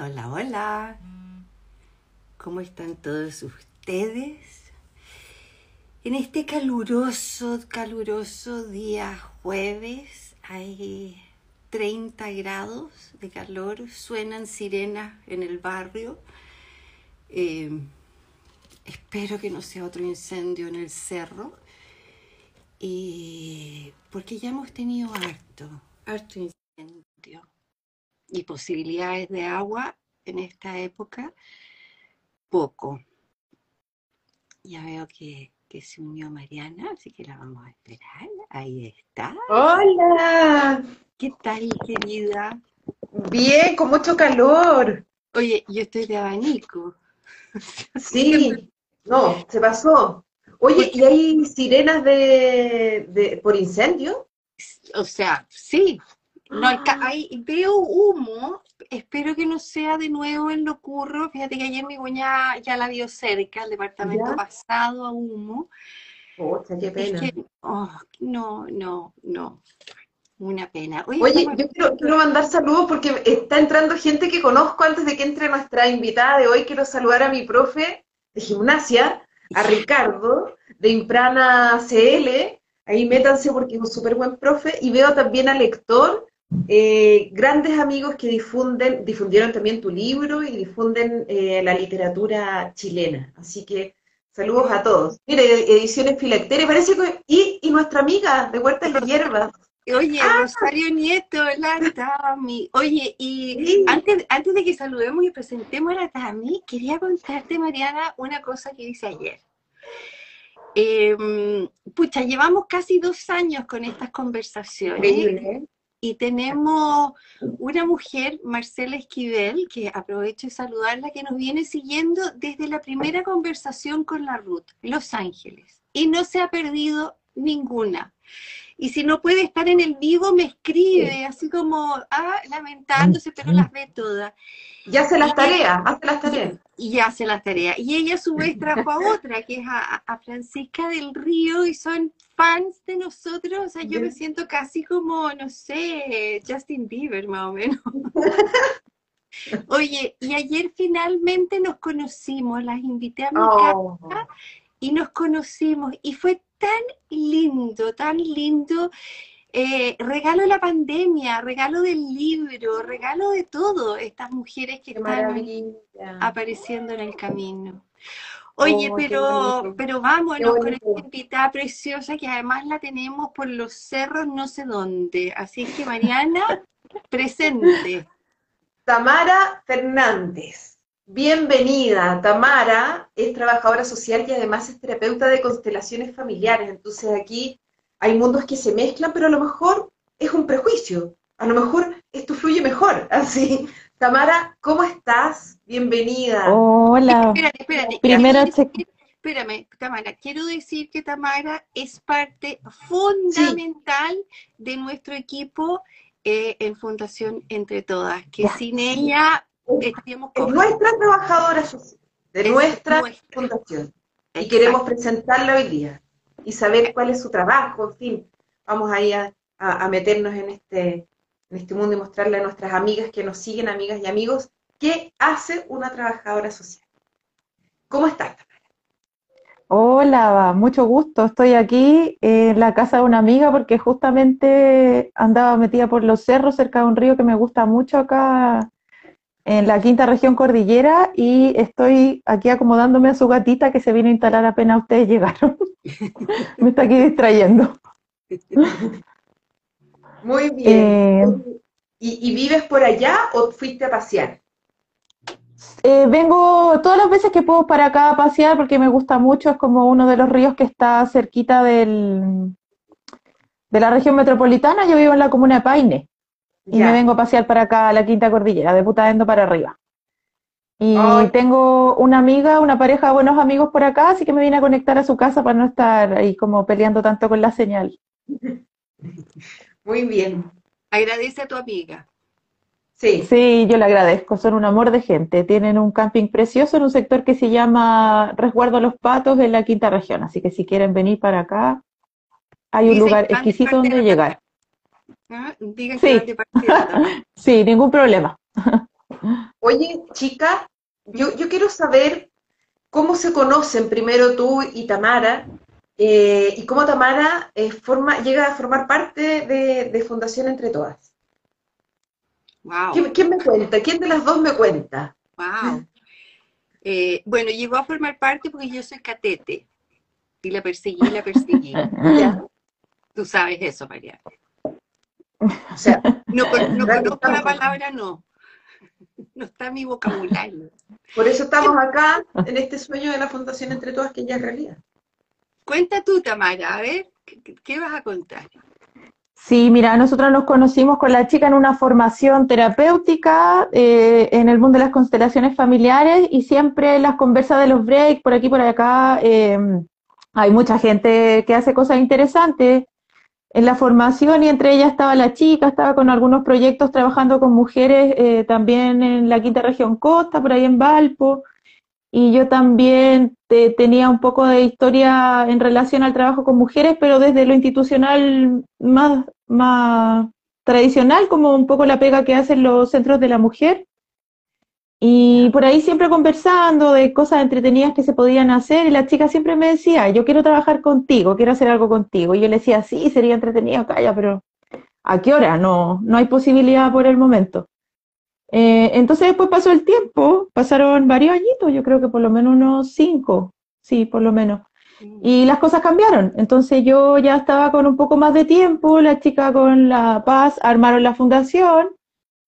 Hola, hola. ¿Cómo están todos ustedes? En este caluroso, caluroso día jueves hay 30 grados de calor, suenan sirenas en el barrio. Eh, espero que no sea otro incendio en el cerro. Y porque ya hemos tenido harto, harto incendio y posibilidades de agua en esta época, poco. Ya veo que, que se unió Mariana, así que la vamos a esperar. Ahí está. Hola, ¿Qué tal, querida? bien, con mucho calor. Oye, yo estoy de abanico. Sí, no, se pasó. Oye, ¿y hay sirenas de, de por incendio? O sea, sí. No hay- veo humo, espero que no sea de nuevo en lo curro. Fíjate que ayer mi cuñada ya la vio cerca, el departamento ¿Ya? pasado a humo. Pucha, qué Es pena. que, oh, no, no, no. Una pena. Oye, yo quiero, quiero mandar saludos porque está entrando gente que conozco antes de que entre nuestra invitada de hoy. Quiero saludar a mi profe de gimnasia, a Ricardo, de Imprana CL. Ahí métanse porque es un súper buen profe. Y veo también al lector, eh, grandes amigos que difunden, difundieron también tu libro y difunden eh, la literatura chilena. Así que saludos a todos. Mire, Ediciones Filacteria, parece que... Y, y nuestra amiga de Huertas y Hierbas. Oye, Ah. Rosario Nieto, la Tami. Oye, y Sí. antes, antes de que saludemos y presentemos a la Tami, quería contarte, Mariana, una cosa que hice ayer. Eh, pucha, llevamos casi dos años con estas conversaciones Increíble. Y tenemos una mujer, Marcela Esquivel, que aprovecho de saludarla, que nos viene siguiendo desde la primera conversación con la Ruth, Los Ángeles, y no se ha perdido ninguna. Y si no puede estar en el vivo, me escribe, así como, ah, lamentándose, pero las ve todas. Ya hace las tareas, hace las tareas. Y hace las tareas. Y ella a su vez trajo a otra, que es a, a Francisca del Río, y son fans de nosotros. O sea, yo me siento casi como, no sé, Justin Bieber, más o menos. Oye, y ayer finalmente nos conocimos, las invité a mi casa Oh, y nos conocimos y fue tan lindo, tan lindo. eh, regalo de la pandemia, regalo del libro, regalo de todo, estas mujeres que qué están maravilla. apareciendo en el camino. Oye, Oh, pero, pero vámonos con esta invitada preciosa que además la tenemos por los cerros no sé dónde. Así que Mariana, presente. Tamara Fernández. Bienvenida. Tamara es trabajadora social y además es terapeuta de constelaciones familiares. Entonces aquí hay mundos que se mezclan, pero a lo mejor es un prejuicio. A lo mejor esto fluye mejor. Así. Tamara, ¿cómo estás? Bienvenida. Hola, Espérate, espérate. Primero Espérame, Tamara, quiero decir que Tamara es parte fundamental de nuestro equipo eh, en Fundación Entre Todas, que Ya. sin ella estaríamos Es cojas. nuestra trabajadora social, de Es nuestra nuestra. fundación. Y queremos presentarla hoy día y saber cuál es su trabajo, en fin. Vamos ahí a, a- a meternos en este, en este mundo y mostrarle a nuestras amigas que nos siguen, amigas y amigos, qué hace una trabajadora social. ¿Cómo estás? hola, mucho gusto. Estoy aquí en la casa de una amiga porque justamente andaba metida por los cerros cerca de un río que me gusta mucho acá en la quinta región cordillera y estoy aquí acomodándome a su gatita que se vino a instalar apenas ustedes llegaron. Me está aquí distrayendo. Muy bien. Eh, ¿Y, y vives por allá o fuiste a pasear? Eh, vengo todas las veces que puedo para acá a pasear porque me gusta mucho, es como uno de los ríos que está cerquita del, de la región metropolitana, yo vivo en la comuna de Paine y Ya. me vengo a pasear para acá a la Quinta Cordillera, de Putaendo para arriba. Y Ay. tengo una amiga, una pareja de buenos amigos por acá, así que me vine a conectar a su casa para no estar ahí como peleando tanto con la señal. Muy bien. Agradece a tu amiga. Sí. Sí, yo le agradezco, son un amor de gente. Tienen un camping precioso en un sector que se llama Resguardo a los Patos en la quinta región, así que si quieren venir para acá, hay un Dicen lugar exquisito donde llegar. ¿Ah? Digan Sí. que. Sí, ningún problema. Oye, chica, yo, yo quiero saber cómo se conocen primero tú y Tamara, eh, y cómo Tamara eh, forma, llega a formar parte de, de Fundación Entre Todas. Wow. ¿Quién, quién me cuenta? ¿Quién de las dos me cuenta? Wow. Eh, bueno, llegó a formar parte porque yo soy catete. Y la perseguí, la perseguí. Ya. Tú sabes eso, María. O sea, No, no conozco la palabra no. No está en mi vocabulario. por eso estamos acá en este sueño de la Fundación Entre Todas que ya es realidad. Cuenta tú, Tamara, a ver, ¿qué, vas a contar? Sí, mira, nosotros nos conocimos con la chica en una formación terapéutica eh, en el mundo de las constelaciones familiares y siempre las conversas de los breaks, por aquí por acá, eh, hay mucha gente que hace cosas interesantes en la formación y entre ellas estaba la chica, estaba con algunos proyectos trabajando con mujeres eh, también en la quinta región costa, por ahí en Valpo. Y yo también te- tenía un poco de historia en relación al trabajo con mujeres, pero desde lo institucional más, más tradicional, como un poco la pega que hacen los centros de la mujer. Y por ahí siempre conversando de cosas entretenidas que se podían hacer, y la chica siempre me decía, yo quiero trabajar contigo, quiero hacer algo contigo. Y yo le decía, sí, sería entretenido, calla, pero ¿a qué hora? No, no hay posibilidad por el momento. Eh, entonces después pasó el tiempo, pasaron varios añitos, yo creo que por lo menos unos cinco, sí, por lo menos. Y las cosas cambiaron. Entonces yo ya estaba con un poco más de tiempo, la chica con La Paz armaron la fundación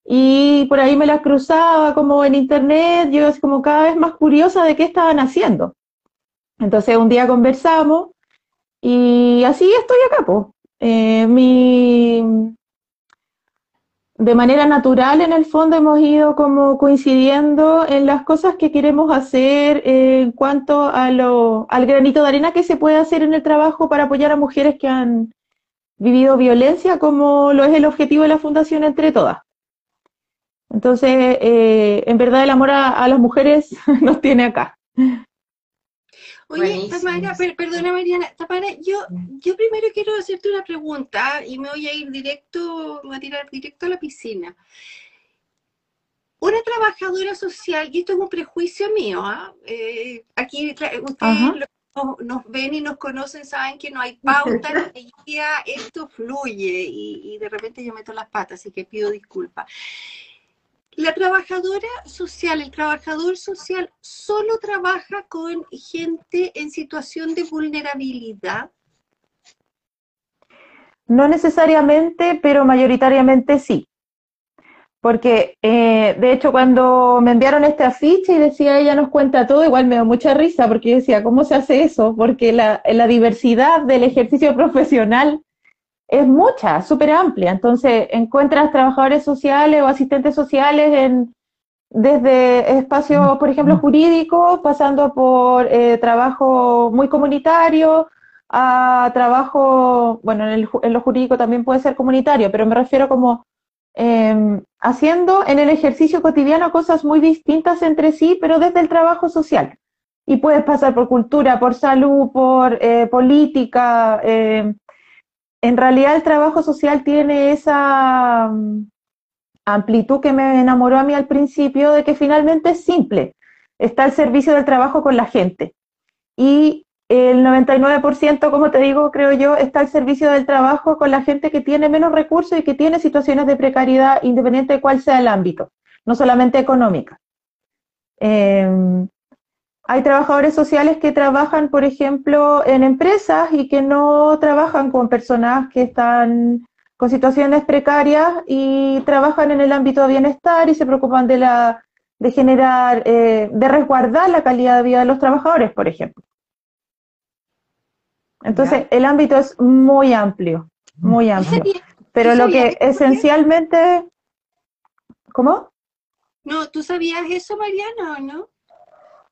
y por ahí me las cruzaba como en internet, yo así como cada vez más curiosa de qué estaban haciendo. Entonces un día conversamos y así estoy acá, pues. Eh, mi, de manera natural, en el fondo, hemos ido como coincidiendo en las cosas que queremos hacer eh, en cuanto a lo, al granito de arena que se puede hacer en el trabajo para apoyar a mujeres que han vivido violencia, como lo es el objetivo de la Fundación Entre Todas. Entonces, eh, en verdad, el amor a, a las mujeres nos tiene acá. Oye. Tamara, per- perdona Mariana, Tamara, yo, yo primero quiero hacerte una pregunta y me voy a ir directo, me voy a tirar directo a la piscina. Una trabajadora social, y esto es un prejuicio mío, ¿ah? Eh, aquí ustedes nos, nos ven y nos conocen, saben que no hay pauta, no hay guía, esto fluye y, y de repente yo meto las patas, así que pido disculpas. La trabajadora social, el trabajador social, solo trabaja con gente en situación de vulnerabilidad. No necesariamente, pero mayoritariamente sí. Porque, eh, de hecho, cuando me enviaron este afiche y decía ella nos cuenta todo, igual me dio mucha risa porque yo decía, ¿cómo se hace eso? Porque la, la diversidad del ejercicio profesional es mucha, súper amplia. Entonces, encuentras trabajadores sociales o asistentes sociales en, desde espacios, por ejemplo, jurídicos, pasando por eh, trabajo muy comunitario, a trabajo, bueno, en, el, en lo jurídico también puede ser comunitario, pero me refiero como eh, haciendo en el ejercicio cotidiano cosas muy distintas entre sí, pero desde el trabajo social. Y puedes pasar por cultura, por salud, por eh, política. eh, en realidad el trabajo social tiene esa mm, amplitud que me enamoró a mí al principio de que finalmente es simple. Está al servicio del trabajo con la gente. Y el 99%, como te digo, creo yo, está al servicio del trabajo con la gente que tiene menos recursos y que tiene situaciones de precariedad, independiente de cuál sea el ámbito, no solamente económica. Eh, hay trabajadores sociales que trabajan, por ejemplo, en empresas y que no trabajan con personas que están con situaciones precarias y trabajan en el ámbito de bienestar y se preocupan de la de generar, eh, de resguardar la calidad de vida de los trabajadores, por ejemplo. Entonces, el ámbito es muy amplio, muy amplio. Pero ¿Tú lo que esencialmente, ¿cómo? No, ¿tú sabías eso, Mariana, o no?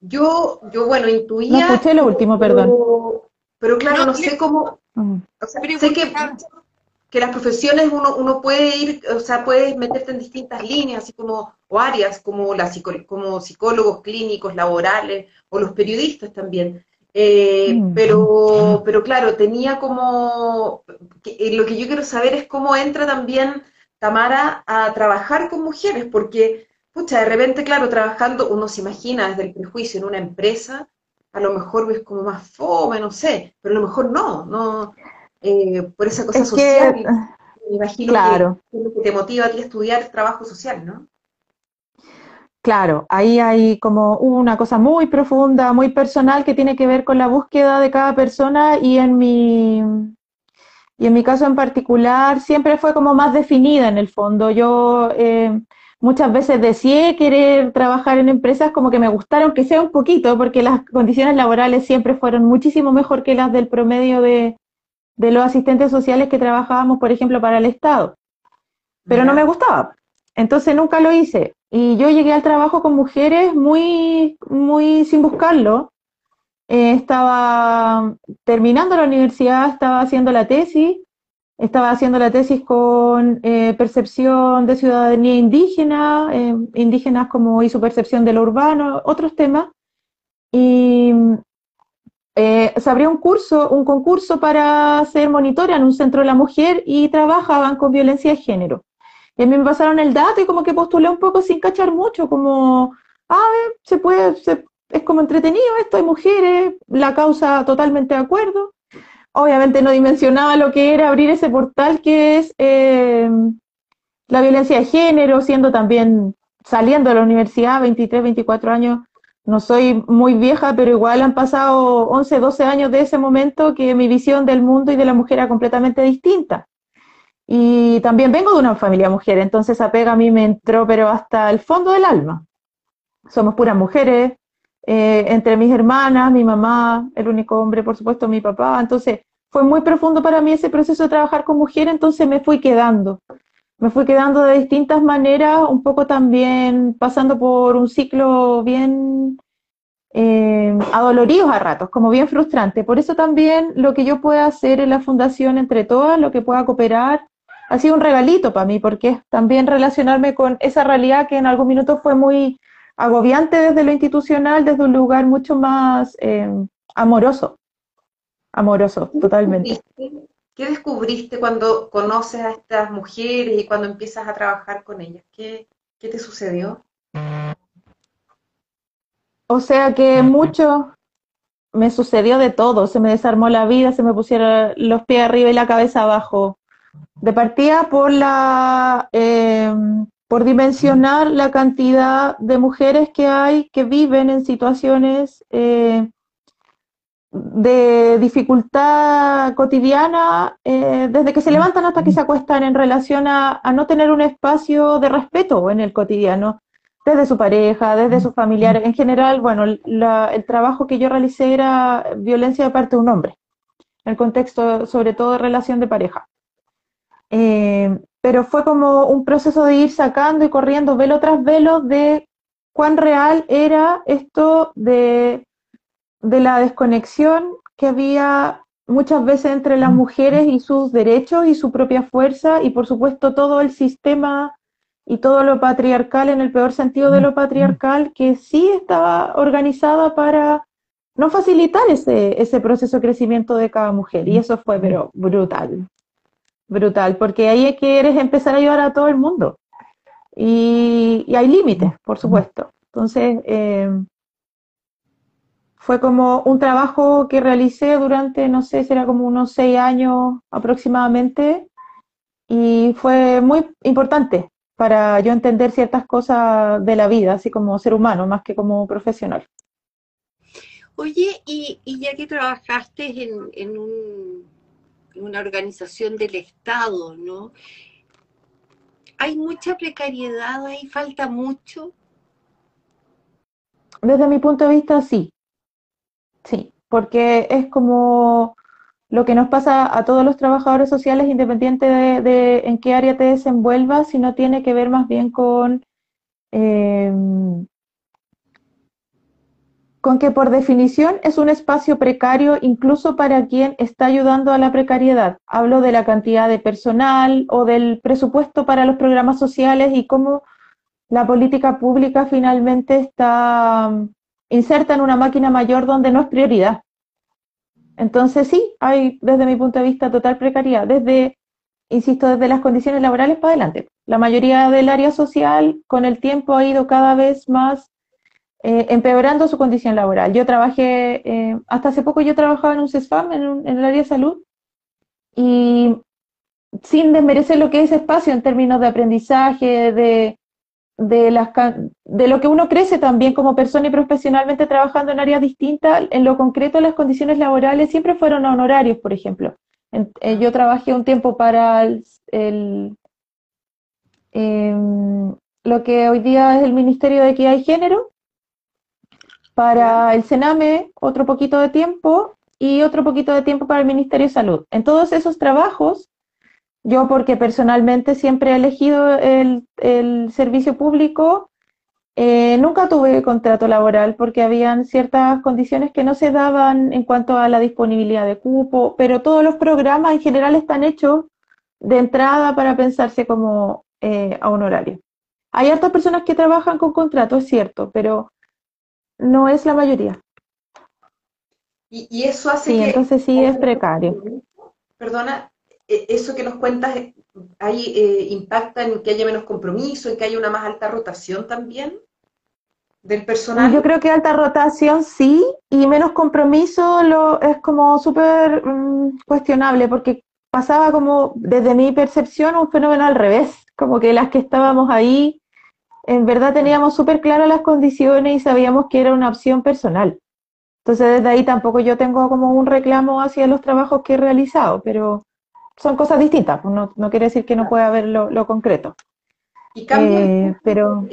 Yo, yo bueno, No intuía. escuché lo último, perdón. pero, pero claro, No, no, sé cómo. O sea, Pero sé que, que las profesiones uno, uno puede ir, o sea, puedes meterte en distintas líneas, así como, o áreas, como, la como psicólogos clínicos, laborales, o los periodistas también. Eh, Mm. pero, pero claro, tenía como, que- eh, lo que yo quiero saber es cómo entra también Tamara a trabajar con mujeres, porque, Pucha, de repente, claro, trabajando, uno se imagina desde el prejuicio en una empresa, a lo mejor ves como más fome, no sé, pero a lo mejor no, no, eh, por esa cosa social, me imagino claro. que es lo que te motiva a ti a estudiar trabajo social, ¿no? Claro, ahí hay como una cosa muy profunda, muy personal que tiene que ver con la búsqueda de cada persona y en mi, y en mi caso en particular siempre fue como más definida en el fondo. Yo eh, muchas veces deseé querer trabajar en empresas como que me gustaron, que sea un poquito, porque las condiciones laborales siempre fueron muchísimo mejor que las del promedio de, de los asistentes sociales que trabajábamos, por ejemplo, para el Estado. Pero no me gustaba. Entonces nunca lo hice. Y yo llegué al trabajo con mujeres muy, muy sin buscarlo. Eh, estaba terminando la universidad, estaba haciendo la tesis, estaba haciendo la tesis con eh, percepción de ciudadanía indígena, eh, indígenas como y su percepción de lo urbano, otros temas. Y se abrió un curso, un concurso para ser monitora en un centro de la mujer y trabajaban con violencia de género. Y a mí me pasaron el dato y como que postulé un poco sin cachar mucho, como, ah, se puede, es como entretenido esto, hay mujeres, la causa totalmente de acuerdo. Obviamente no dimensionaba lo que era abrir ese portal que es eh, la violencia de género, siendo también saliendo de la universidad, 23, 24 años, no soy muy vieja, pero igual han pasado 11, 12 años de ese momento que mi visión del mundo y de la mujer era completamente distinta. Y también vengo de una familia mujer, entonces apega a mí me entró, pero hasta el fondo del alma. Somos puras mujeres, eh, entre mis hermanas, mi mamá, el único hombre, por supuesto, mi papá. Entonces fue muy profundo para mí ese proceso de trabajar con mujeres, entonces me fui quedando. Me fui quedando de distintas maneras, un poco también pasando por un ciclo bien eh, adoloridos a ratos, como bien frustrante. Por eso también lo que yo pueda hacer en la fundación entre todas, lo que pueda cooperar, ha sido un regalito para mí, porque es también relacionarme con esa realidad que en algún minuto fue muy agobiante desde lo institucional, desde un lugar mucho más eh, amoroso. Amoroso, totalmente. ¿Qué descubriste cuando conoces a estas mujeres y cuando empiezas a trabajar con ellas? ¿Qué, qué te sucedió? O sea que mucho me sucedió de todo, se me desarmó la vida, se me pusieron los pies arriba y la cabeza abajo, de partida por la eh, por dimensionar la cantidad de mujeres que hay que viven en situaciones eh, de dificultad cotidiana eh, desde que se levantan hasta que se acuestan en relación a, no tener un espacio de respeto en el cotidiano, desde su pareja, desde sus familiares. En general, bueno, el trabajo que yo realicé era violencia de parte de un hombre, en el contexto sobre todo de relación de pareja. Eh, pero fue como un proceso de ir sacando y corriendo velo tras velo de cuán real era esto de, de la desconexión que había muchas veces entre las mujeres y sus derechos y su propia fuerza y por supuesto todo el sistema y todo lo patriarcal en el peor sentido de lo patriarcal que sí estaba organizada para no facilitar ese, ese proceso de crecimiento de cada mujer y eso fue pero brutal brutal, porque ahí es que eres empezar a ayudar a todo el mundo. Y, hay límites, por supuesto. Entonces, eh, fue como un trabajo que realicé durante, no sé, será como unos seis años aproximadamente, y fue muy importante para yo entender ciertas cosas de la vida, así como ser humano, más que como profesional. Oye, y, ya que trabajaste en un una organización del Estado, ¿no? Hay mucha precariedad ahí, falta mucho. Desde mi punto de vista, sí. Sí, porque es como lo que nos pasa a todos los trabajadores sociales, independiente de, en qué área te desenvuelvas, sino tiene que ver más bien con eh, con que por definición es un espacio precario incluso para quien está ayudando a la precariedad. Hablo de la cantidad de personal o del presupuesto para los programas sociales y cómo la política pública finalmente está inserta en una máquina mayor donde no es prioridad. Entonces sí, hay desde mi punto de vista total precariedad, desde, insisto, desde las condiciones laborales para adelante. La mayoría del área social con el tiempo ha ido cada vez más eh, empeorando su condición laboral. Yo trabajé, eh, hasta hace poco yo trabajaba en un CESFAM, en, el área de salud, y sin desmerecer lo que es espacio en términos de aprendizaje, de, de, las, de lo que uno crece también como persona y profesionalmente trabajando en áreas distintas, en lo concreto las condiciones laborales siempre fueron honorarios, por ejemplo. Eh, yo trabajé un tiempo para el, em, lo que hoy día es el Ministerio de Equidad y Género, para el Sename otro poquito de tiempo y otro poquito de tiempo para el Ministerio de Salud. En todos esos trabajos, yo porque personalmente siempre he elegido el, el servicio público, eh, nunca tuve contrato laboral porque habían ciertas condiciones que no se daban en cuanto a la disponibilidad de cupo, pero todos los programas en general están hechos de entrada para pensarse como eh, a honorario. Hay hartas personas que trabajan con contrato, es cierto, pero no es la mayoría. Y, eso hace sí, entonces sí es precario. Perdona, eso que nos cuentas, ¿hay, eh, ¿impacta en que haya menos compromiso, en que haya una más alta rotación también? del personal? Yo creo que alta rotación sí, y menos compromiso lo, es como súper mm, cuestionable, porque pasaba como, desde mi percepción, un fenómeno al revés, como que las que estábamos ahí, en verdad teníamos súper claras las condiciones y sabíamos que era una opción personal. Entonces desde ahí tampoco yo tengo como un reclamo hacia los trabajos que he realizado, pero son cosas distintas, pues no, no quiere decir que no pueda haber lo, concreto. Y cambia eh, pero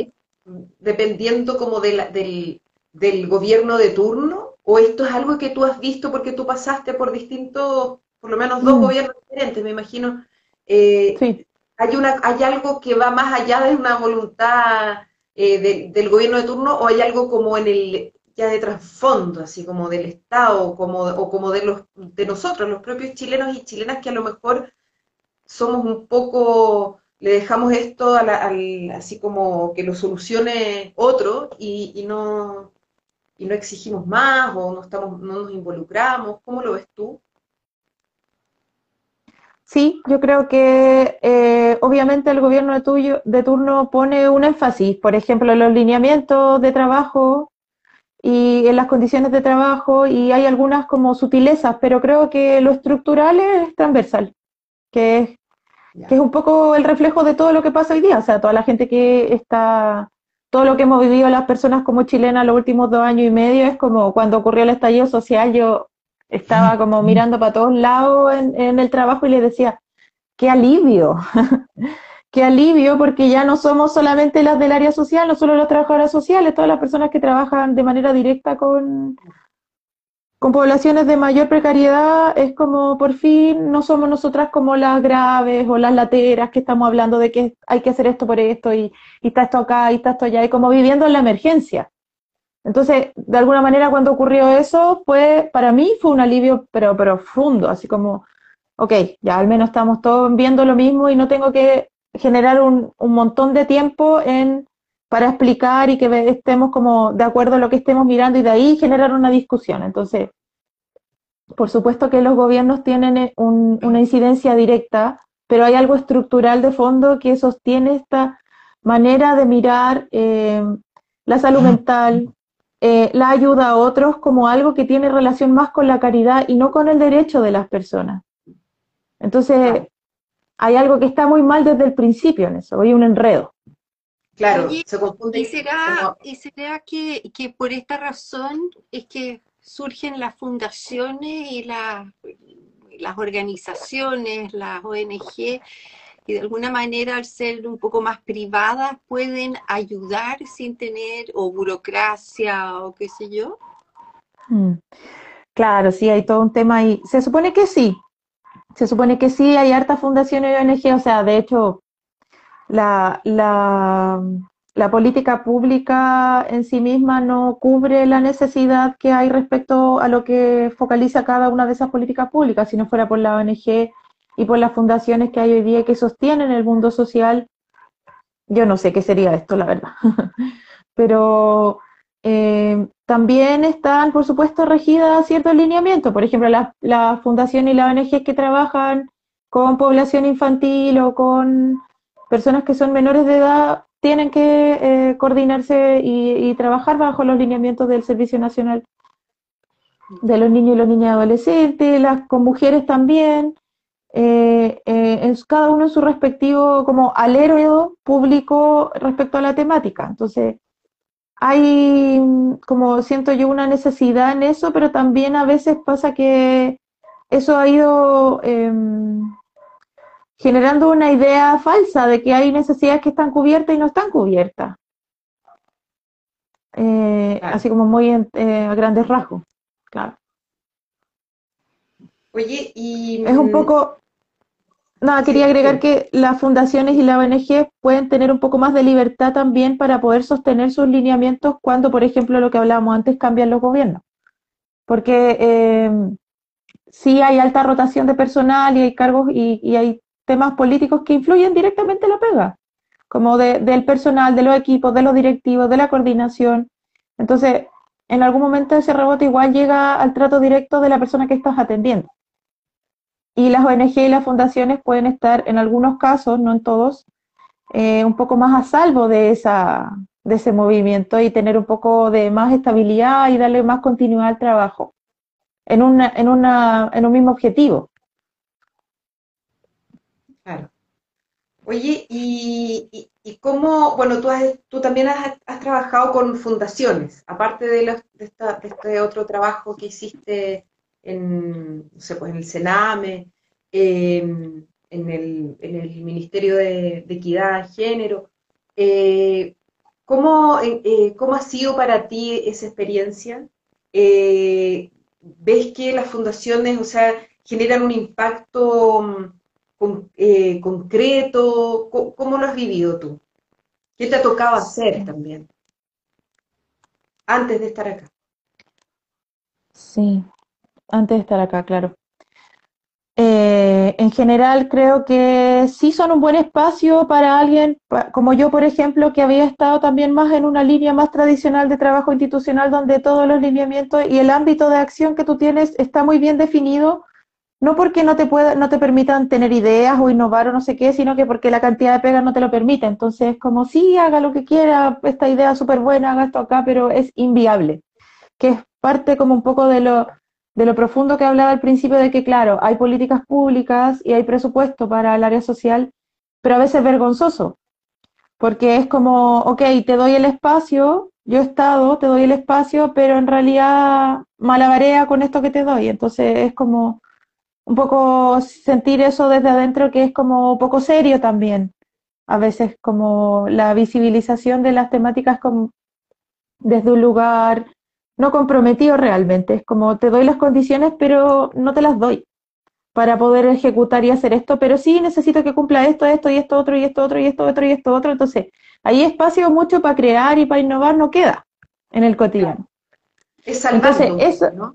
dependiendo como del, del gobierno de turno? ¿O esto es algo que tú has visto porque tú pasaste por distintos, por lo menos dos mm. gobiernos diferentes, me imagino? Eh, sí. ¿hay, una, ¿Hay algo que va más allá de una voluntad eh, del gobierno de turno o hay algo como en el ya de trasfondo, así como del Estado como, o como de, los, de nosotros, los propios chilenos y chilenas que a lo mejor somos un poco le dejamos esto al, así como que lo solucione otro y, no, y no exigimos más o no, estamos, no nos involucramos. ¿Cómo lo ves tú? Sí, yo creo que eh, obviamente el gobierno tuyo, de turno pone un énfasis, por ejemplo, en los lineamientos de trabajo y en las condiciones de trabajo y hay algunas como sutilezas, pero creo que lo estructural es transversal, que es que es un poco el reflejo de todo lo que pasa hoy día, o sea, toda la gente que está, todo lo que hemos vivido las personas como chilenas los últimos dos años y medio, es como cuando ocurrió el estallido social, yo estaba como mirando para todos lados en, el trabajo y le decía, qué alivio, qué alivio, porque ya no somos solamente las del área social, no solo los trabajadores sociales, todas las personas que trabajan de manera directa con, con poblaciones de mayor precariedad es como por fin no somos nosotras como las graves o las lateras que estamos hablando de que hay que hacer esto por esto y, está esto acá y está esto allá y como viviendo en la emergencia. Entonces, de alguna manera cuando ocurrió eso, fue, para mí fue un alivio pero profundo, así como, ok, ya al menos estamos todos viendo lo mismo y no tengo que generar un, un montón de tiempo en para explicar y que estemos como de acuerdo a lo que estemos mirando y de ahí generar una discusión. Entonces, por supuesto que los gobiernos tienen eh, una incidencia directa, pero hay algo estructural de fondo que sostiene esta manera de mirar eh, la salud mental, eh, la ayuda a otros como algo que tiene relación más con la caridad y no con el derecho de las personas. Entonces, hay algo que está muy mal desde el principio en eso, hay un enredo. Claro, se confunde. ¿Y será, ¿y será que, que, por esta razón es que surgen las fundaciones y las organizaciones, las ONG, y de alguna manera al ser un poco más privadas pueden ayudar sin tener o burocracia o qué sé yo? Mm. Claro, sí, hay todo un tema ahí. Se supone que sí, se supone que sí, hay hartas fundaciones y ONG, o sea, de hecho, la, la, la, política pública en sí misma no cubre la necesidad que hay respecto a lo que focaliza cada una de esas políticas públicas, si no fuera por la ONG y por las fundaciones que hay hoy día que sostienen el mundo social. Yo no sé qué sería esto, la verdad. Pero eh, también están, por supuesto, regidas ciertos lineamientos. Por ejemplo, la, la fundación y la ONG que trabajan con población infantil o con personas que son menores de edad tienen que eh, coordinarse y, trabajar bajo los lineamientos del Servicio Nacional de los Niños y las Niñas Adolescentes, las con mujeres también, eh, eh cada uno en su respectivo como alero público respecto a la temática. Entonces, hay, como siento yo, una necesidad en eso, pero también a veces pasa que eso ha ido em, generando una idea falsa de que hay necesidades que están cubiertas y no están cubiertas. Eh, así como muy eh, a grandes rasgos, claro. Oye, y... Es un mm, poco... Nada, quería agregar que las fundaciones y la ONG pueden tener un poco más de libertad también para poder sostener sus lineamientos cuando, por ejemplo, lo que hablábamos antes, cambian los gobiernos. Porque eh, sí hay alta rotación de personal y hay cargos y, hay temas políticos que influyen directamente en la pega, como del personal, de los equipos, de los directivos, de la coordinación. Entonces, en algún momento ese rebote igual llega al trato directo de la persona que estás atendiendo. Y las ONG y las fundaciones pueden estar, en algunos casos, no en todos, eh, un poco más a salvo de, esa, de ese movimiento y tener un poco de más estabilidad y darle más continuidad al trabajo en, una, en, una, en un mismo objetivo. Claro. Oye, y, cómo, bueno, tú, has, tú también has, has, trabajado con fundaciones, aparte de, de, esta, de este otro trabajo que hiciste en, no sé, pues en el Sename, en, el, en, el, Ministerio de, Equidad, Género. Eh, ¿cómo, eh, ¿cómo, ha sido para ti esa experiencia? Eh, ¿Ves que las fundaciones, o sea, generan un impacto mm, concreto? ¿Cómo, lo has vivido tú? ¿Qué te ha tocado hacer también? Antes de estar acá. Sí, antes de estar acá, claro. Eh, en general creo que sí son un buen espacio para alguien como yo, por ejemplo, que había estado también más en una línea más tradicional de trabajo institucional donde todos los lineamientos y el ámbito de acción que tú tienes está muy bien definido, no porque no te, pueda, no te permitan tener ideas o innovar o no sé qué, sino que porque la cantidad de pegas no te lo permite. Entonces, como sí, haga lo que quiera, esta idea es súper buena, haga esto acá, pero es inviable, que es parte como un poco de lo de lo profundo que hablaba al principio de que, claro, hay políticas públicas y hay presupuesto para el área social, pero a veces es vergonzoso, porque es como, ok, te doy el espacio, yo he estado, te doy el espacio, pero en realidad malabarea con esto que te doy. Entonces es como un poco sentir eso desde adentro que es como poco serio también. A veces como la visibilización de las temáticas desde un lugar no comprometido realmente. Es como te doy las condiciones, pero no te las doy para poder ejecutar y hacer esto, pero sí necesito que cumpla esto, esto y esto otro y esto otro y esto otro y esto otro. Entonces, ahí espacio mucho para crear y para innovar no queda en el cotidiano. Es Entonces, eso, ¿no?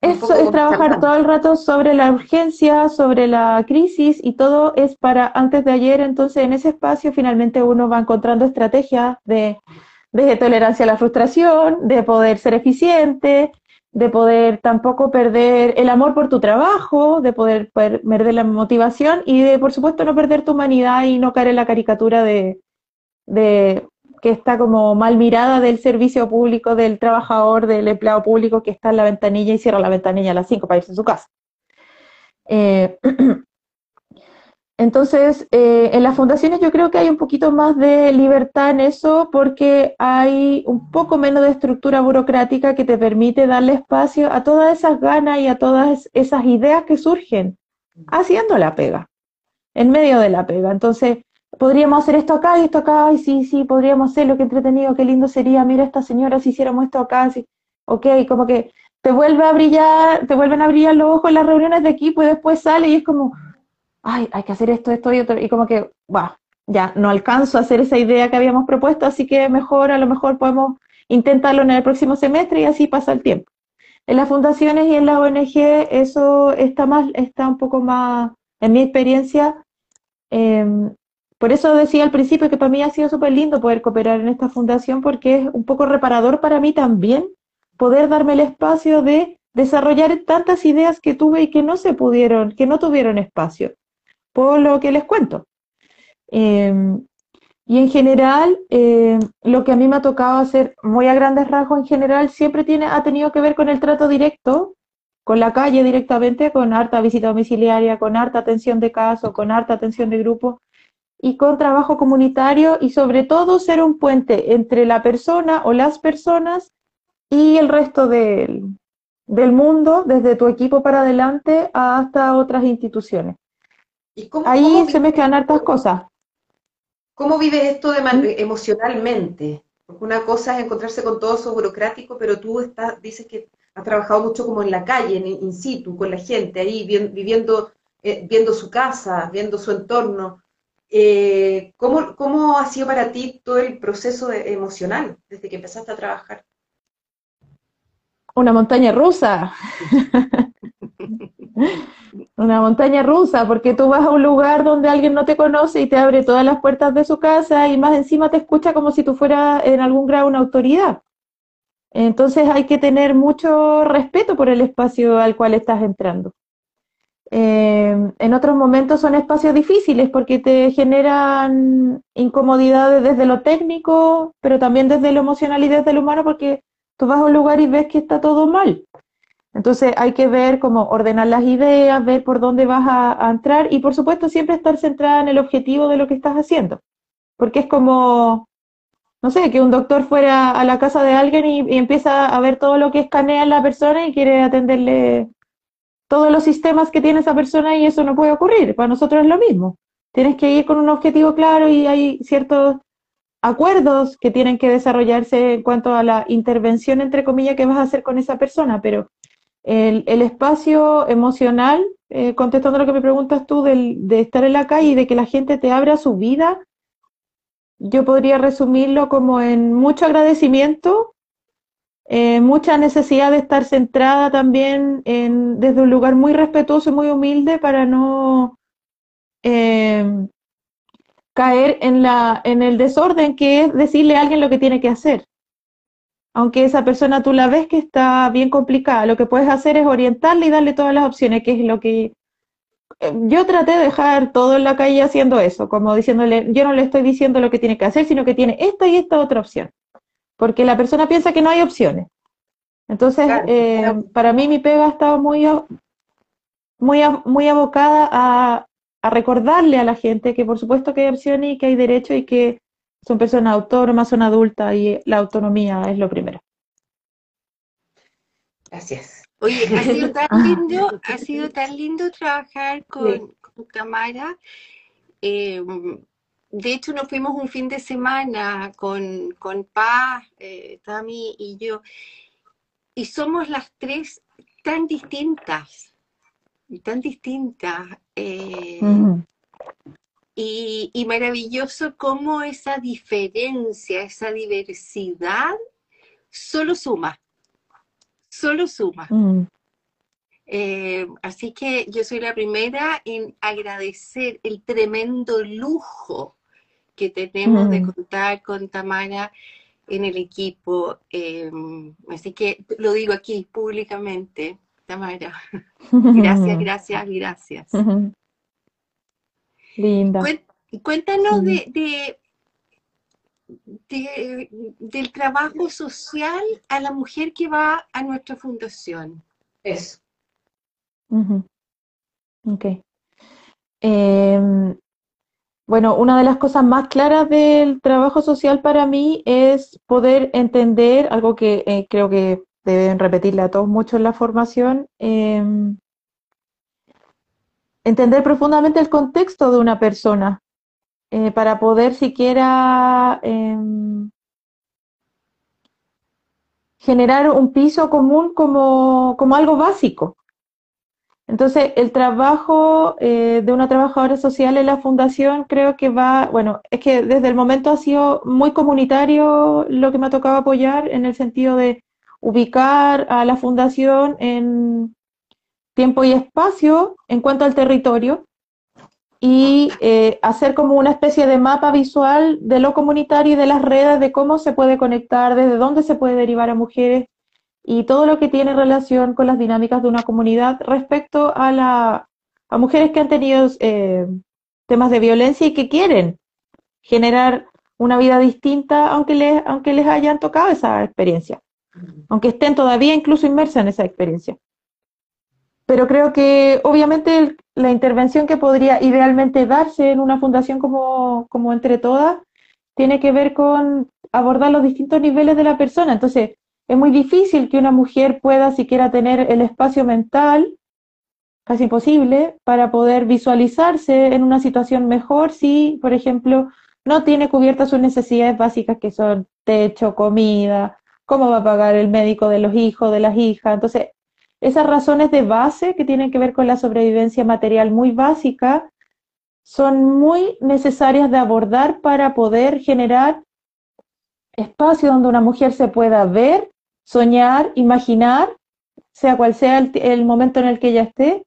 Eso es trabajar todo el rato sobre la urgencia, sobre la crisis y todo es para antes de ayer. Entonces, en ese espacio finalmente uno va encontrando estrategias de de tolerancia a la frustración, de poder ser eficiente, de poder tampoco perder el amor por tu trabajo, de poder perder la motivación y de, por supuesto, no perder tu humanidad y no caer en la caricatura de, de que está como mal mirada del servicio público, del trabajador, del empleado público que está en la ventanilla y cierra la ventanilla a las 5 para irse a su casa. Eh, Entonces, eh, en las fundaciones yo creo que hay un poquito más de libertad en eso porque hay un poco menos de estructura burocrática que te permite darle espacio a todas esas ganas y a todas esas ideas que surgen haciendo la pega, en medio de la pega. Entonces, podríamos hacer esto acá y esto acá, y sí, sí, podríamos hacerlo, qué entretenido, qué lindo sería, mira esta señora si hiciéramos esto acá, sí, ok, como que te vuelve a brillar, te vuelven a brillar los ojos en las reuniones de equipo y después sale y es como ay, hay que hacer esto, esto y otro, y como que, va, ya no alcanzo a hacer esa idea que habíamos propuesto, así que mejor, a lo mejor podemos intentarlo en el próximo semestre y así pasa el tiempo. En las fundaciones y en la ONG eso está más, está un poco más, en mi experiencia, em, por eso decía al principio que para mí ha sido súper lindo poder cooperar en esta fundación porque es un poco reparador para mí también poder darme el espacio de desarrollar tantas ideas que tuve y que no se pudieron, que no tuvieron espacio por lo que les cuento. Em, y en general, em, lo que a mí me ha tocado hacer muy a grandes rasgos en general siempre tiene, ha tenido que ver con el trato directo, con la calle directamente, con harta visita domiciliaria, con harta atención de caso, con harta atención de grupo y con trabajo comunitario y sobre todo ser un puente entre la persona o las personas y el resto del, del mundo, desde tu equipo para adelante hasta otras instituciones. Ahí se mezclan hartas cosas. ¿Cómo vives esto de ¿Mm? emocionalmente? Porque una cosa es encontrarse con todo eso burocrático, pero tú estás, dices que has trabajado mucho como en la calle, en in situ, con la gente, ahí viviendo, eh, viendo su casa, viendo su entorno. Eh, ¿cómo, ¿Cómo ha sido para ti todo el proceso emocional desde que empezaste a trabajar? Una montaña rusa. Una montaña rusa, porque tú vas a un lugar donde alguien no te conoce y te abre todas las puertas de su casa y más encima te escucha como si tú fueras en algún grado una autoridad. Entonces hay que tener mucho respeto por el espacio al cual estás entrando. Eh, en otros momentos son espacios difíciles porque te generan incomodidades desde lo técnico, pero también desde lo emocional y desde lo humano porque tú vas a un lugar y ves que está todo mal. Entonces hay que ver cómo ordenar las ideas, ver por dónde vas a, entrar y por supuesto siempre estar centrada en el objetivo de lo que estás haciendo. Porque es como, no sé, que un doctor fuera a la casa de alguien y, empieza a ver todo lo que escanea la persona y quiere atenderle todos los sistemas que tiene esa persona y eso no puede ocurrir. Para nosotros es lo mismo. Tienes que ir con un objetivo claro y hay ciertos acuerdos que tienen que desarrollarse en cuanto a la intervención, entre comillas, que vas a hacer con esa persona, pero el, espacio emocional, eh, contestando lo que me preguntas tú, de estar en la calle y de que la gente te abra su vida, yo podría resumirlo como en mucho agradecimiento, eh, mucha necesidad de estar centrada también en, desde un lugar muy respetuoso y muy humilde para no eh, caer en, la, en el desorden que es decirle a alguien lo que tiene que hacer aunque esa persona tú la ves que está bien complicada, lo que puedes hacer es orientarle y darle todas las opciones, que es lo que eh, yo traté de dejar todo en la calle haciendo eso, como diciéndole, yo no le estoy diciendo lo que tiene que hacer, sino que tiene esta y esta otra opción, porque la persona piensa que no hay opciones. Entonces, eh, para mí mi pega ha estado muy, muy, muy abocada a, a recordarle a la gente que por supuesto que hay opciones y que hay derechos y que son personas autónomas, son adultas y la autonomía es lo primero. Gracias. Oye, ha sido tan lindo, ha sido tan lindo trabajar con, Tamara. Eh, de hecho, nos fuimos un fin de semana con, con Paz, eh, Tami y yo, y somos las tres tan distintas, tan distintas. Eh, y, maravilloso cómo esa diferencia, esa diversidad, solo suma, solo suma. Mm. Eh, así que yo soy la primera en agradecer el tremendo lujo que tenemos de mm. contar con Tamara en el equipo. Eh, así que lo digo aquí públicamente, Tamara. gracias, gracias, gracias. Linda. Cuéntanos de, del trabajo social a la mujer que va a nuestra fundación. Eso. Ok. Em, bueno, una de las cosas más claras del trabajo social para mí es poder entender algo que eh, creo que deben repetirle a todos mucho en la formación, em, entender profundamente el contexto de una persona eh, para poder siquiera em, generar un piso común como, algo básico. Entonces, el trabajo eh, de una trabajadora social en la fundación creo que va, bueno, es que desde el momento ha sido muy comunitario lo que me ha tocado apoyar en el sentido de ubicar a la fundación en, tiempo y espacio en cuanto al territorio y eh, hacer como una especie de mapa visual de lo comunitario y de las redes, de cómo se puede conectar, desde dónde se puede derivar a mujeres y todo lo que tiene relación con las dinámicas de una comunidad respecto a, la, a mujeres que han tenido eh, temas de violencia y que quieren generar una vida distinta aunque les, aunque les hayan tocado esa experiencia, aunque estén todavía incluso inmersas en esa experiencia. Pero creo que obviamente la intervención que podría idealmente darse en una fundación como, como Entre Todas tiene que ver con abordar los distintos niveles de la persona. Entonces, es muy difícil que una mujer pueda siquiera tener el espacio mental, casi imposible, para poder visualizarse en una situación mejor si, por ejemplo, no tiene cubiertas sus necesidades básicas que son techo, comida, cómo va a pagar el médico de los hijos, de las hijas. Entonces, esas razones de base que tienen que ver con la sobrevivencia material muy básica son muy necesarias de abordar para poder generar espacio donde una mujer se pueda ver, soñar, imaginar, sea cual sea el, momento en el que ella esté,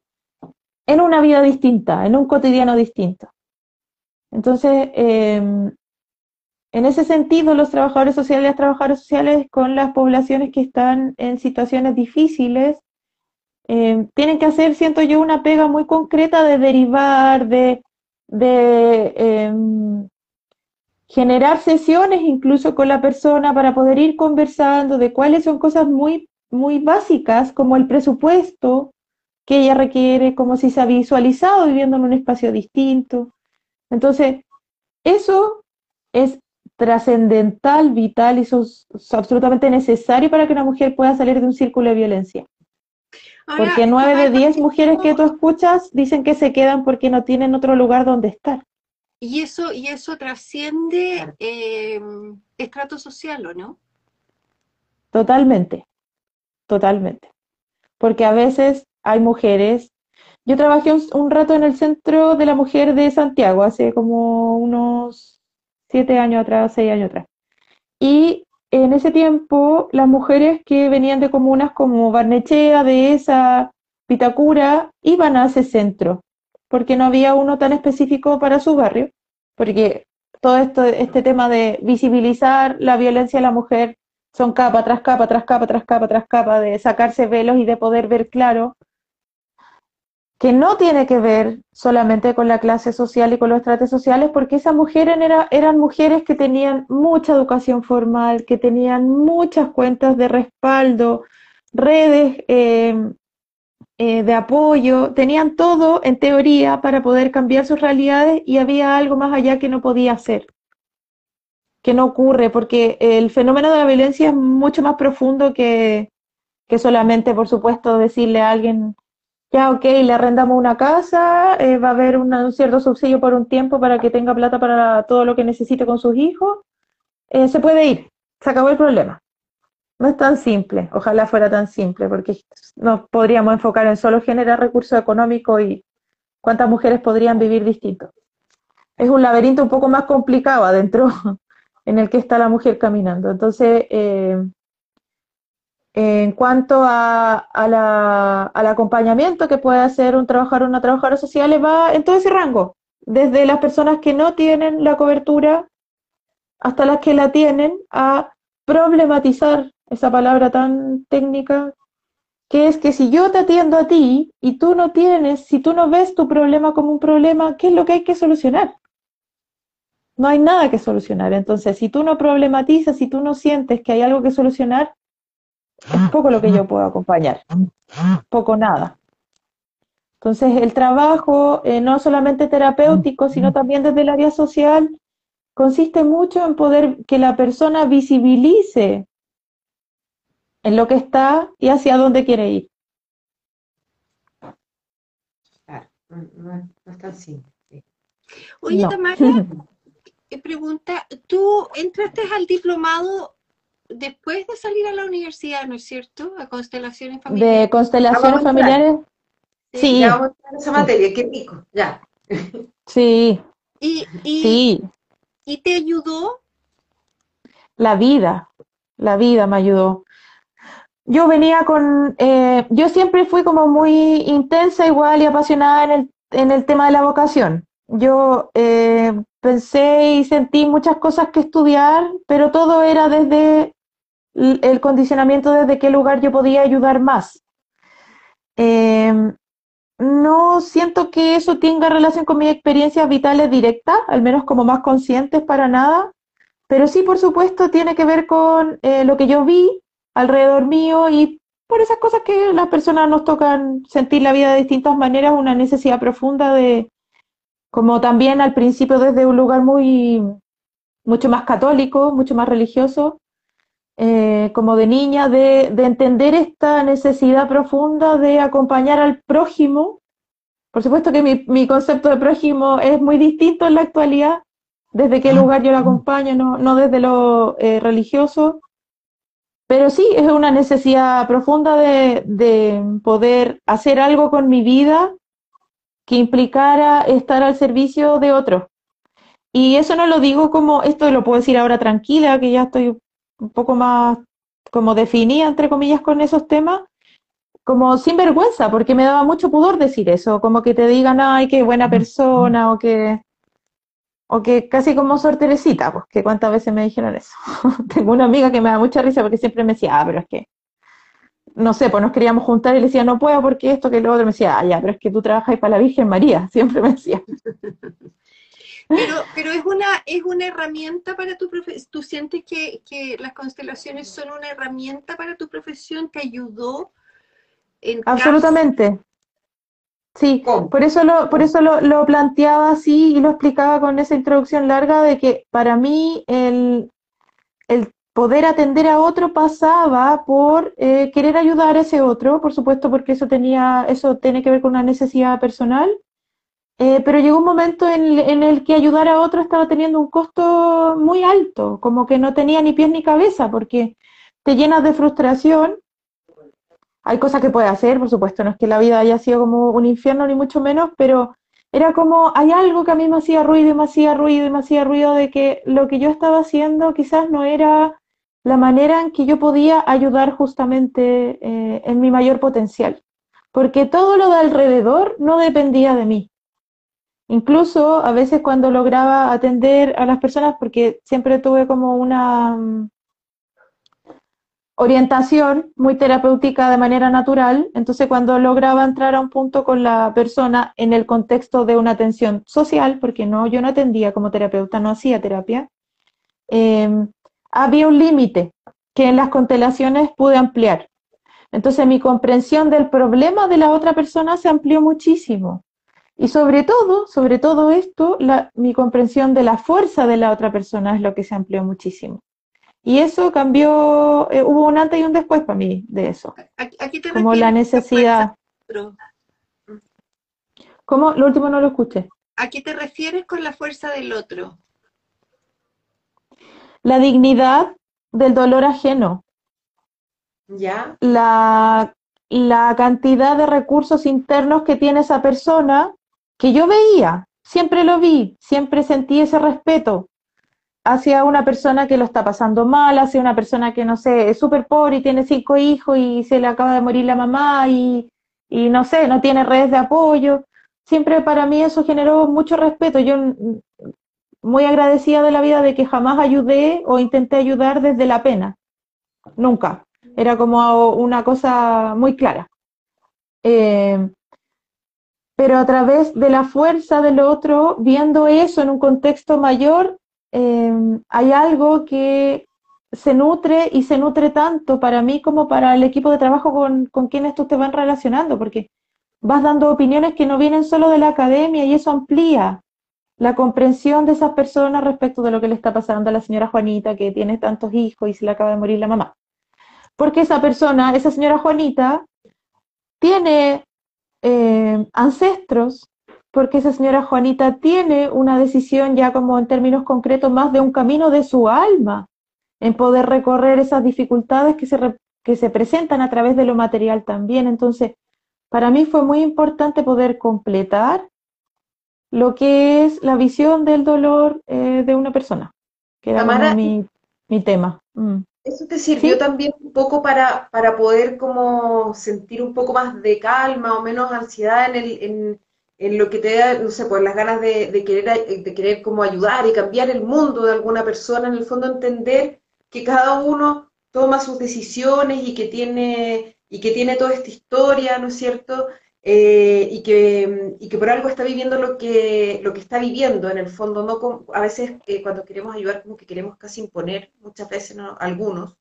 en una vida distinta, en un cotidiano distinto. Entonces, em, en ese sentido, los trabajadores sociales las trabajadoras sociales con las poblaciones que están en situaciones difíciles, em, tienen que hacer, siento yo, una pega muy concreta de derivar, de, em, generar sesiones incluso con la persona para poder ir conversando de cuáles son cosas muy, muy básicas, como el presupuesto que ella requiere, como si se ha visualizado viviendo en un espacio distinto. Entonces, eso es trascendental, vital y es, absolutamente necesario para que una mujer pueda salir de un círculo de violencia. Porque nueve de diez mujeres que tú escuchas dicen que se quedan porque no tienen otro lugar donde estar. Y eso, y eso trasciende eh, estrato social, ¿o no? Totalmente, totalmente. Porque a veces hay mujeres. Yo trabajé un, rato en el Centro de la Mujer de Santiago, hace como unos siete años atrás, seis años atrás. Y en ese tiempo, las mujeres que venían de comunas como Barnechea, esa Pitacura, iban a ese centro porque no había uno tan específico para su barrio, porque todo esto, este tema de visibilizar la violencia de la mujer son capa tras capa, tras capa, tras capa, tras capa, de sacarse velos y de poder ver claro, que no tiene que ver solamente con la clase social y con los estratos sociales, porque esas mujeres eran mujeres que tenían mucha educación formal, que tenían muchas cuentas de respaldo, redes eh, eh, de apoyo, tenían todo en teoría para poder cambiar sus realidades y había algo más allá que no podía hacer, que no ocurre, porque el fenómeno de la violencia es mucho más profundo que, que solamente, por supuesto, decirle a alguien, ya, ok, le arrendamos una casa, eh, va a haber un cierto subsidio por un tiempo para que tenga plata para todo lo que necesite con sus hijos, eh, se puede ir, se acabó el problema. No es tan simple, ojalá fuera tan simple, porque nos podríamos enfocar en solo generar recursos económicos y cuántas mujeres podrían vivir distinto. Es un laberinto un poco más complicado adentro en el que está la mujer caminando. Entonces, eh, en cuanto a, al acompañamiento que puede hacer un trabajador o una trabajadora social, va en todo ese rango, desde las personas que no tienen la cobertura hasta las que la tienen, a problematizar esa palabra tan técnica, que es que si yo te atiendo a ti y tú no tienes, si tú no ves tu problema como un problema, ¿qué es lo que hay que solucionar? No hay nada que solucionar. Entonces, si tú no problematizas, si tú no sientes que hay algo que solucionar, poco lo que yo puedo acompañar. Poco nada. Entonces, el trabajo, eh, no solamente terapéutico, sino también desde el área social, consiste mucho en poder que la persona visibilice en lo que está y hacia dónde quiere ir. Claro, no, es tan simple. Oye, Tamara, eh, pregunta, tú entraste al diplomado después de salir a la universidad, ¿no es cierto? A constelaciones familiares. De constelaciones familiares. Sí. Ya vamos a esa materia, qué rico, ya. Sí. Y, sí. ¿Y te ayudó? La vida, la vida me ayudó yo venía con, eh, yo siempre fui como muy intensa igual y apasionada en el, en el tema de la vocación. Yo eh, pensé y sentí muchas cosas que estudiar, pero todo era desde el condicionamiento desde qué lugar yo podía ayudar más. Em, no siento que eso tenga relación con mis experiencias vitales directas, al menos como más conscientes para nada, pero sí, por supuesto, tiene que ver con eh, lo que yo vi alrededor mío y por esas cosas que las personas nos tocan sentir la vida de distintas maneras, una necesidad profunda de, como también al principio desde un lugar muy, mucho más católico, mucho más religioso, eh, como de niña, de, entender esta necesidad profunda de acompañar al prójimo. Por supuesto que mi, concepto de prójimo es muy distinto en la actualidad, desde qué lugar yo lo acompaño, no, desde lo eh, religioso, pero sí es una necesidad profunda de, de poder hacer algo con mi vida que implicara estar al servicio de otro. Y eso no lo digo como, esto lo puedo decir ahora tranquila, que ya estoy un poco más como definida, entre comillas, con esos temas, como sin vergüenza, porque me daba mucho pudor decir eso, como que te digan, ay, qué buena persona, o que, o que casi como Sor Teresita, pues que cuántas veces me dijeron eso. Tengo una amiga que me da mucha risa porque siempre me decía, ah, pero es que no sé, pues nos queríamos juntar y le decía, no puedo porque esto, que lo otro, me decía, ah, ya, pero es que tú trabajas para la Virgen María, siempre me decía. Pero, pero es una, es una herramienta para tu profesión. ¿Tú sientes que, las constelaciones son una herramienta para tu profesión? ¿Te ayudó? En Absolutamente. Sí, por eso lo, por eso lo, lo, planteaba así y lo explicaba con esa introducción larga de que para mí el, el poder atender a otro pasaba por eh, querer ayudar a ese otro, por supuesto, porque eso tenía, eso tiene que ver con una necesidad personal. Eh, pero llegó un momento en, el que ayudar a otro estaba teniendo un costo muy alto, como que no tenía ni pies ni cabeza, porque te llenas de frustración. Hay cosas que puedes hacer, por supuesto, no es que la vida haya sido como un infierno, ni mucho menos, pero era como, hay algo que a mí me hacía ruido y me hacía ruido y me hacía ruido de que lo que yo estaba haciendo quizás no era la manera en que yo podía ayudar justamente eh, en mi mayor potencial, porque todo lo de alrededor no dependía de mí. Incluso a veces cuando lograba atender a las personas, porque siempre tuve como una mm, orientación muy terapéutica de manera natural, entonces cuando lograba entrar a un punto con la persona en el contexto de una atención social, porque no, yo no atendía como terapeuta, no hacía terapia, eh, había un límite que en las constelaciones pude ampliar. Entonces mi comprensión del problema de la otra persona se amplió muchísimo. Y sobre todo, sobre todo esto, mi comprensión de la fuerza de la otra persona es lo que se amplió muchísimo. Y eso cambió, eh, hubo un antes y un después para mí de eso. Como la necesidad. ¿Cómo? Lo último no lo escuché. ¿A qué te refieres con la fuerza del otro? La dignidad del dolor ajeno. ¿Ya? La, la cantidad de recursos internos que tiene esa persona, que yo veía, siempre lo vi, siempre sentí ese respeto hacia una persona que lo está pasando mal, hacia una persona que, no sé, es súper pobre y tiene cinco hijos y se le acaba de morir la mamá y, y, no sé, no tiene redes de apoyo. Siempre para mí eso generó mucho respeto. Yo muy agradecida de la vida de que jamás ayudé o intenté ayudar desde la pena. Nunca. Era como una cosa muy clara. Eh, pero a través de la fuerza del otro, viendo eso en un contexto mayor, eh, hay algo que se nutre y se nutre tanto para mí como para el equipo de trabajo con, con quienes tú te van relacionando, porque vas dando opiniones que no vienen solo de la academia y eso amplía la comprensión de esas personas respecto de lo que le está pasando a la señora Juanita, que tiene tantos hijos y se le acaba de morir la mamá. Porque esa persona, esa señora Juanita, tiene eh, ancestros, porque esa señora Juanita tiene una decisión ya como en términos concretos más de un camino de su alma, en poder recorrer esas dificultades que se, que se presentan a través de lo material también. Entonces, para mí fue muy importante poder completar lo que es la visión del dolor eh, de una persona, que era mi, tema. Mm. ¿Eso te sirvió también un poco para, para poder como sentir un poco más de calma o menos ansiedad en, el, en, en lo que te da, no sé, pues las ganas de, de, querer, de querer como ayudar y cambiar el mundo de alguna persona, en el fondo entender que cada uno toma sus decisiones y que tiene, y que tiene toda esta historia, ¿no es cierto? Eh, y, que, y que por algo está viviendo lo que, lo que está viviendo, en el fondo, no a veces eh, cuando queremos ayudar como que queremos casi imponer, muchas veces no, algunos.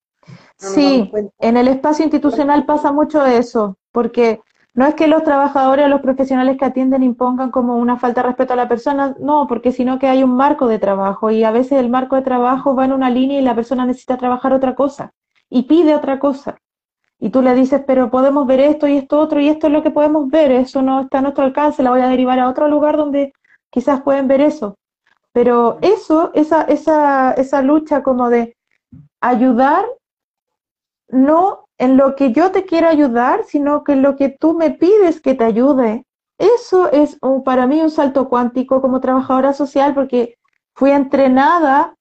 sí, en el espacio institucional pasa mucho eso, porque no es que los trabajadores o los profesionales que atienden impongan como una falta de respeto a la persona, no, porque sino que hay un marco de trabajo y a veces el marco de trabajo va en una línea y la persona necesita trabajar otra cosa y pide otra cosa. Y tú le dices, pero podemos ver esto y esto otro y esto es lo que podemos ver, eso no está a nuestro alcance, la voy a derivar a otro lugar donde quizás pueden ver eso. Pero eso, esa, esa, esa lucha como de ayudar, no en lo que yo te quiero ayudar, sino que en lo que tú me pides que te ayude. Eso es para mí un salto cuántico como trabajadora social porque fui entrenada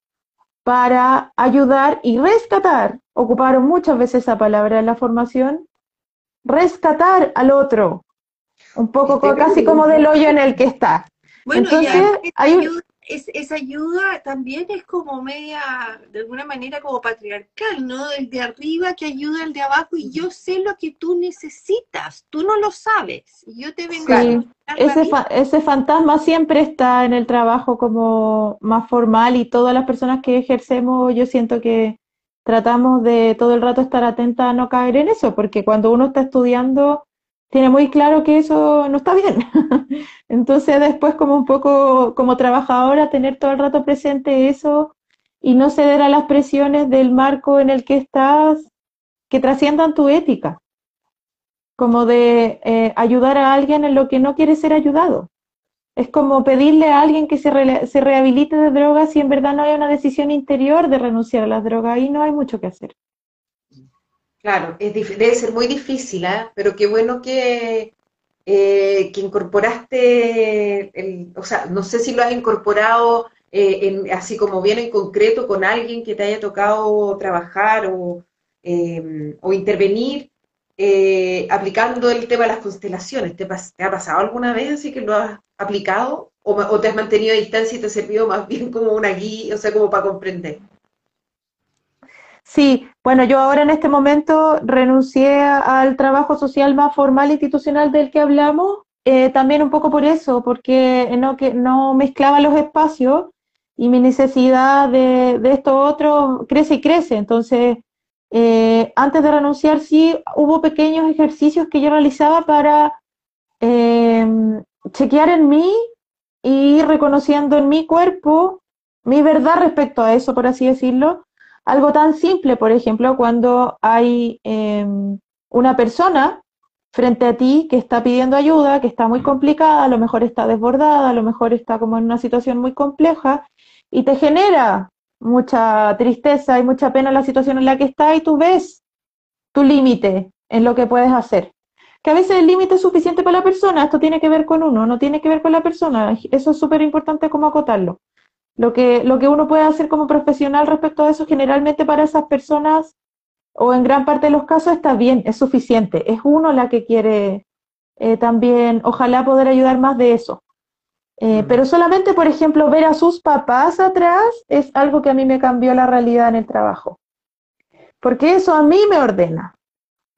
para ayudar y rescatar. Ocuparon muchas veces esa palabra en la formación. Rescatar al otro. Un poco casi como del hoyo en el que está. Bueno, Entonces, hay un esa ayuda también es como media, de alguna manera como patriarcal, ¿no? El de arriba que ayuda al de abajo y yo sé lo que tú necesitas, tú no lo sabes, yo te vengo a ese, ese fantasma siempre está en el trabajo como más formal y todas las personas que ejercemos, yo siento que tratamos de todo el rato estar atenta a no caer en eso, porque cuando uno está estudiando tiene muy claro que eso no está bien. Entonces después como un poco como trabajadora tener todo el rato presente eso y no ceder a las presiones del marco en el que estás que trasciendan tu ética, como de eh, ayudar a alguien en lo que no quiere ser ayudado. Es como pedirle a alguien que se, se rehabilite de drogas si en verdad no hay una decisión interior de renunciar a las drogas y no hay mucho que hacer. Claro, es, debe ser muy difícil, ¿eh? pero qué bueno que, eh, que incorporaste, el, o sea, no sé si lo has incorporado eh, en, así como bien en concreto con alguien que te haya tocado trabajar o, em, o intervenir eh, aplicando el tema de las constelaciones. ¿Te, ha pasado alguna vez así que lo has aplicado o, o te has mantenido a distancia y te ha servido más bien como una guía, o sea, como para comprender? Sí, bueno, yo ahora en este momento renuncié al trabajo social más formal institucional del que hablamos, eh, también un poco por eso, porque no, que no mezclaba los espacios y mi necesidad de, de esto otro crece y crece. Entonces, eh, antes de renunciar, sí hubo pequeños ejercicios que yo realizaba para em, chequear en mí y reconociendo en mi cuerpo mi verdad respecto a eso, por así decirlo, algo tan simple, por ejemplo, cuando hay em, una persona frente a ti que está pidiendo ayuda, que está muy complicada, a lo mejor está desbordada, a lo mejor está como en una situación muy compleja y te genera mucha tristeza y mucha pena la situación en la que está y tú ves tu límite en lo que puedes hacer. Que a veces el límite es suficiente para la persona, esto tiene que ver con uno, no tiene que ver con la persona, eso es súper importante como acotarlo. Lo que, lo que uno puede hacer como profesional respecto a eso, generalmente para esas personas, o en gran parte de los casos, está bien, es suficiente. Es uno la que quiere eh, también, ojalá poder ayudar más de eso. Eh, pero solamente, por ejemplo, ver a sus papás atrás es algo que a mí me cambió la realidad en el trabajo. Porque eso a mí me ordena.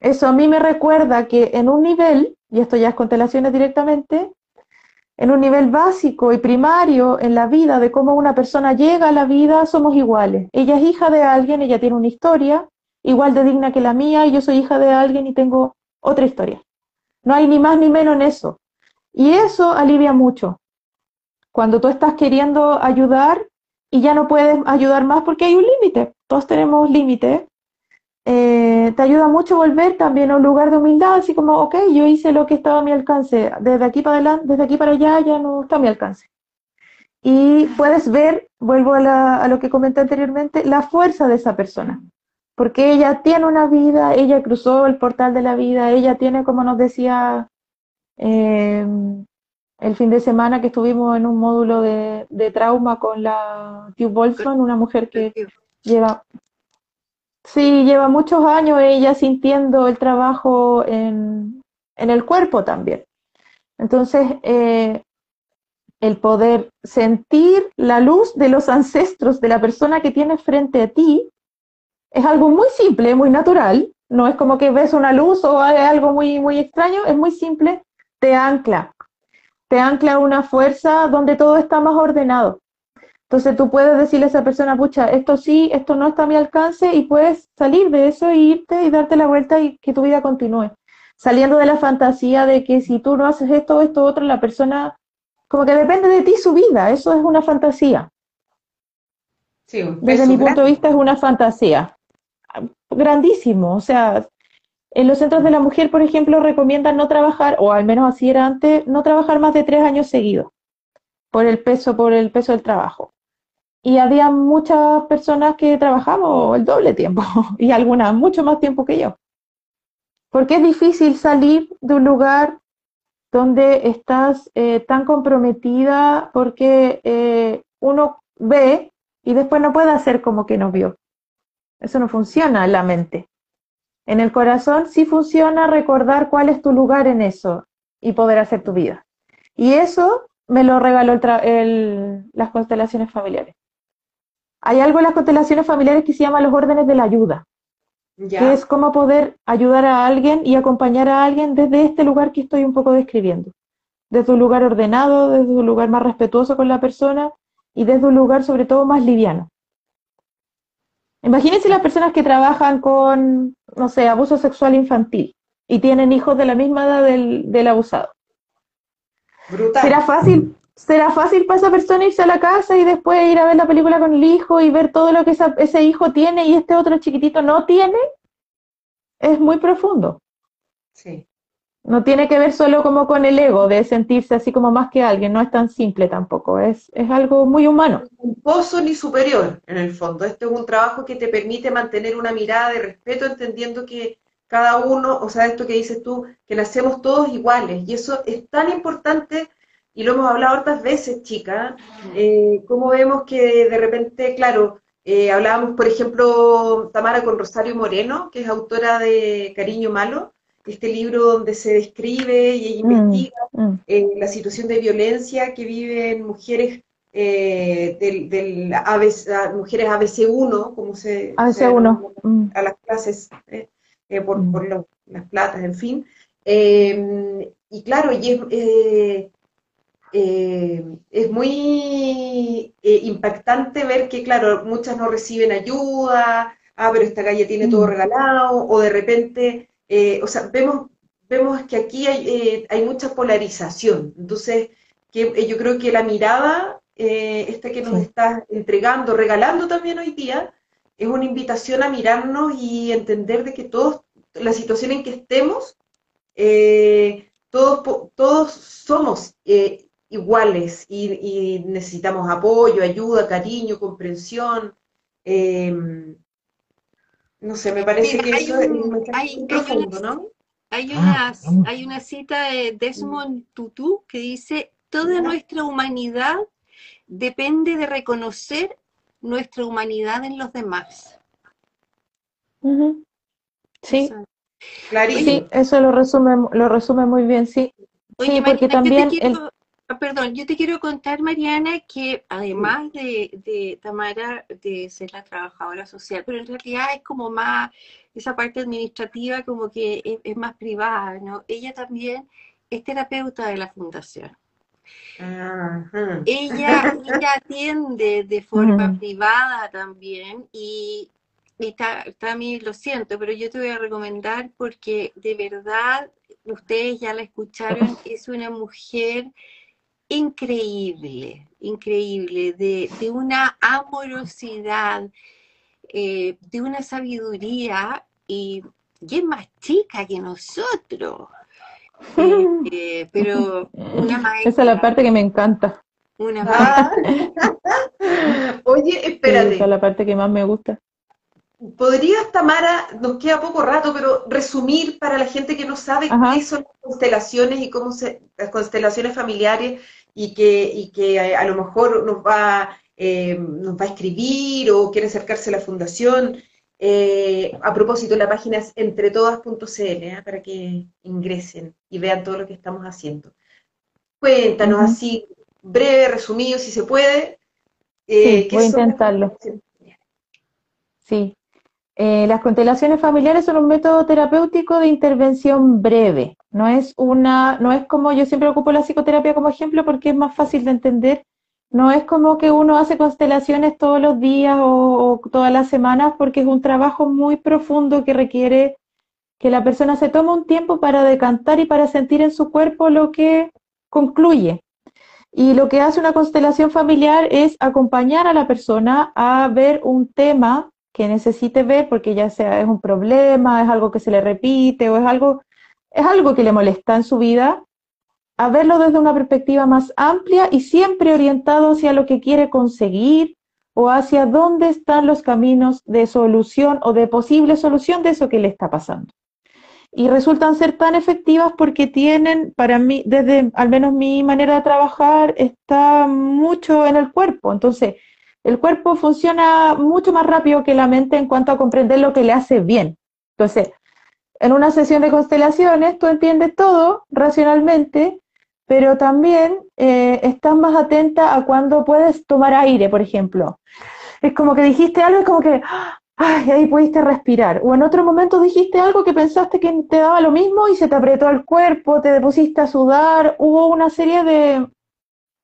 Eso a mí me recuerda que en un nivel, y esto ya es constelaciones directamente, en un nivel básico y primario en la vida de cómo una persona llega a la vida, somos iguales. Ella es hija de alguien, ella tiene una historia igual de digna que la mía y yo soy hija de alguien y tengo otra historia. No hay ni más ni menos en eso. Y eso alivia mucho. Cuando tú estás queriendo ayudar y ya no puedes ayudar más porque hay un límite. Todos tenemos límites eh, te ayuda mucho volver también a un lugar de humildad, así como, ok, yo hice lo que estaba a mi alcance, desde aquí para adelante, desde aquí para allá ya no está a mi alcance. Y puedes ver, vuelvo a, lo que comenté anteriormente, la fuerza de esa persona, porque ella tiene una vida, ella cruzó el portal de la vida, ella tiene, como nos decía eh, el fin de semana que estuvimos en un módulo de, de trauma con la Tube Boltzmann, una mujer que lleva Sí, lleva muchos años ella sintiendo el trabajo en, el cuerpo también. Entonces, eh, el poder sentir la luz de los ancestros de la persona que tienes frente a ti es algo muy simple, muy natural. No es como que ves una luz o algo muy, muy extraño, es muy simple, te ancla, te ancla una fuerza donde todo está más ordenado. Entonces tú puedes decirle a esa persona, pucha, esto sí, esto no está a mi alcance y puedes salir de eso e irte y darte la vuelta y que tu vida continúe. Saliendo de la fantasía de que si tú no haces esto o esto otro, la persona, como que depende de ti su vida, eso es una fantasía. Desde mi punto de vista es una fantasía grandísimo, o sea, en los centros de la mujer, por ejemplo, recomiendan no trabajar, o al menos así era antes, no trabajar más de tres años seguidos por el peso, por el peso del trabajo y había muchas personas que trabajamos el doble tiempo y algunas mucho más tiempo que yo. Porque es difícil salir de un lugar donde estás eh, tan comprometida porque eh, uno ve y después no puede hacer como que no vio. Eso no funciona en la mente. En el corazón sí funciona recordar cuál es tu lugar en eso y poder hacer tu vida. Y eso me lo regaló las constelaciones familiares. Hay algo en las constelaciones familiares que se llama los órdenes de la ayuda, que es cómo poder ayudar a alguien y acompañar a alguien desde este lugar que estoy un poco describiendo, desde un lugar ordenado, desde un lugar más respetuoso con la persona y desde un lugar sobre todo más liviano. Imagínense las personas que trabajan con, no sé, abuso sexual infantil y tienen hijos de la misma edad del, del abusado. Brutal. ¿Será fácil será fácil para esa persona irse a la casa y después ir a ver la película con el hijo y ver todo lo que ese hijo tiene y este otro chiquitito no tiene, es muy profundo. Sí. No tiene que ver solo como con el ego de sentirse así como más que alguien, no es tan simple tampoco, es, es algo muy humano. Un pozo ni superior, en el fondo. Este es un trabajo que te permite mantener una mirada de respeto, entendiendo que cada uno, o sea, esto que dices tú, que nacemos todos iguales. Y eso es tan importante y lo hemos hablado otras veces, chicas, eh, cómo vemos que de repente, claro, eh, hablábamos, por ejemplo, Tamara con Rosario Moreno, que es autora de Cariño Malo, este libro donde se describe y mm, investiga mm. Eh, la situación de violencia que viven mujeres eh, del, del ABC, mujeres ABC1, como se, ABC1. Mm. a las clases por, por las platas, en fin. y claro, y es, eh, es muy eh, impactante ver que, claro, muchas no reciben ayuda, ah, pero esta calle tiene todo mm. regalado, o de repente, eh, o sea, vemos, vemos que aquí hay, hay mucha polarización. Entonces, que, yo creo que la mirada, esta que nos está entregando, regalando también hoy día, es una invitación a mirarnos y entender de que todos, la situación en que estemos, todos, todos somos iguales y, necesitamos apoyo, ayuda, cariño, comprensión. Em, no sé, me parece que eso es hay, profundo, ¿no? Hay una, hay una cita de Desmond Tutu que dice, toda nuestra humanidad depende de reconocer nuestra humanidad en los demás. Sí. Clarísimo. Sí, eso lo resume, lo resume muy bien, sí. sí, porque también Ah, perdón, yo te quiero contar, Mariana, que además de, Tamara de ser la trabajadora social, pero en realidad es como más esa parte administrativa como que es, más privada, ¿no? Ella también es terapeuta de la fundación. Ella, atiende de forma privada también y, y también lo siento, pero yo te voy a recomendar porque de verdad, ustedes ya la escucharon, es una mujer increíble, increíble, de, una amorosidad, eh, de una sabiduría y, es más chica que nosotros. Eh, eh, pero una maestra. Esa es la parte que me encanta. Una ah. Oye, espérate. esa es la parte que más me gusta. ¿Podrías, Tamara, nos queda poco rato, pero resumir para la gente que no sabe qué son las constelaciones y cómo se, las constelaciones familiares y que, y que a, lo mejor nos va, eh, nos va a escribir o quiere acercarse a la fundación. Eh, a propósito, la página es entretodas.cl ¿eh? para que ingresen y vean todo lo que estamos haciendo. Cuéntanos así, breve, resumido, si se puede. sí, voy a intentarlo. Sí. Eh, las constelaciones familiares son un método terapéutico de intervención breve. No es una, no es como yo siempre ocupo la psicoterapia como ejemplo porque es más fácil de entender. No es como que uno hace constelaciones todos los días o, o todas las semanas porque es un trabajo muy profundo que requiere que la persona se tome un tiempo para decantar y para sentir en su cuerpo lo que concluye. Y lo que hace una constelación familiar es acompañar a la persona a ver un tema que necesite ver, porque ya sea es un problema, es algo que se le repite o es algo, es algo que le molesta en su vida, a verlo desde una perspectiva más amplia y siempre orientado hacia lo que quiere conseguir o hacia dónde están los caminos de solución o de posible solución de eso que le está pasando. Y resultan ser tan efectivas porque tienen, para mí, desde al menos mi manera de trabajar, está mucho en el cuerpo. Entonces, el cuerpo funciona mucho más rápido que la mente en cuanto a comprender lo que le hace bien. Entonces, en una sesión de constelaciones tú entiendes todo racionalmente, pero también eh, estás más atenta a cuando puedes tomar aire, por ejemplo. Es como que dijiste algo, es como que, ay, ahí pudiste respirar. O en otro momento dijiste algo que pensaste que te daba lo mismo y se te apretó el cuerpo, te pusiste a sudar, hubo una serie de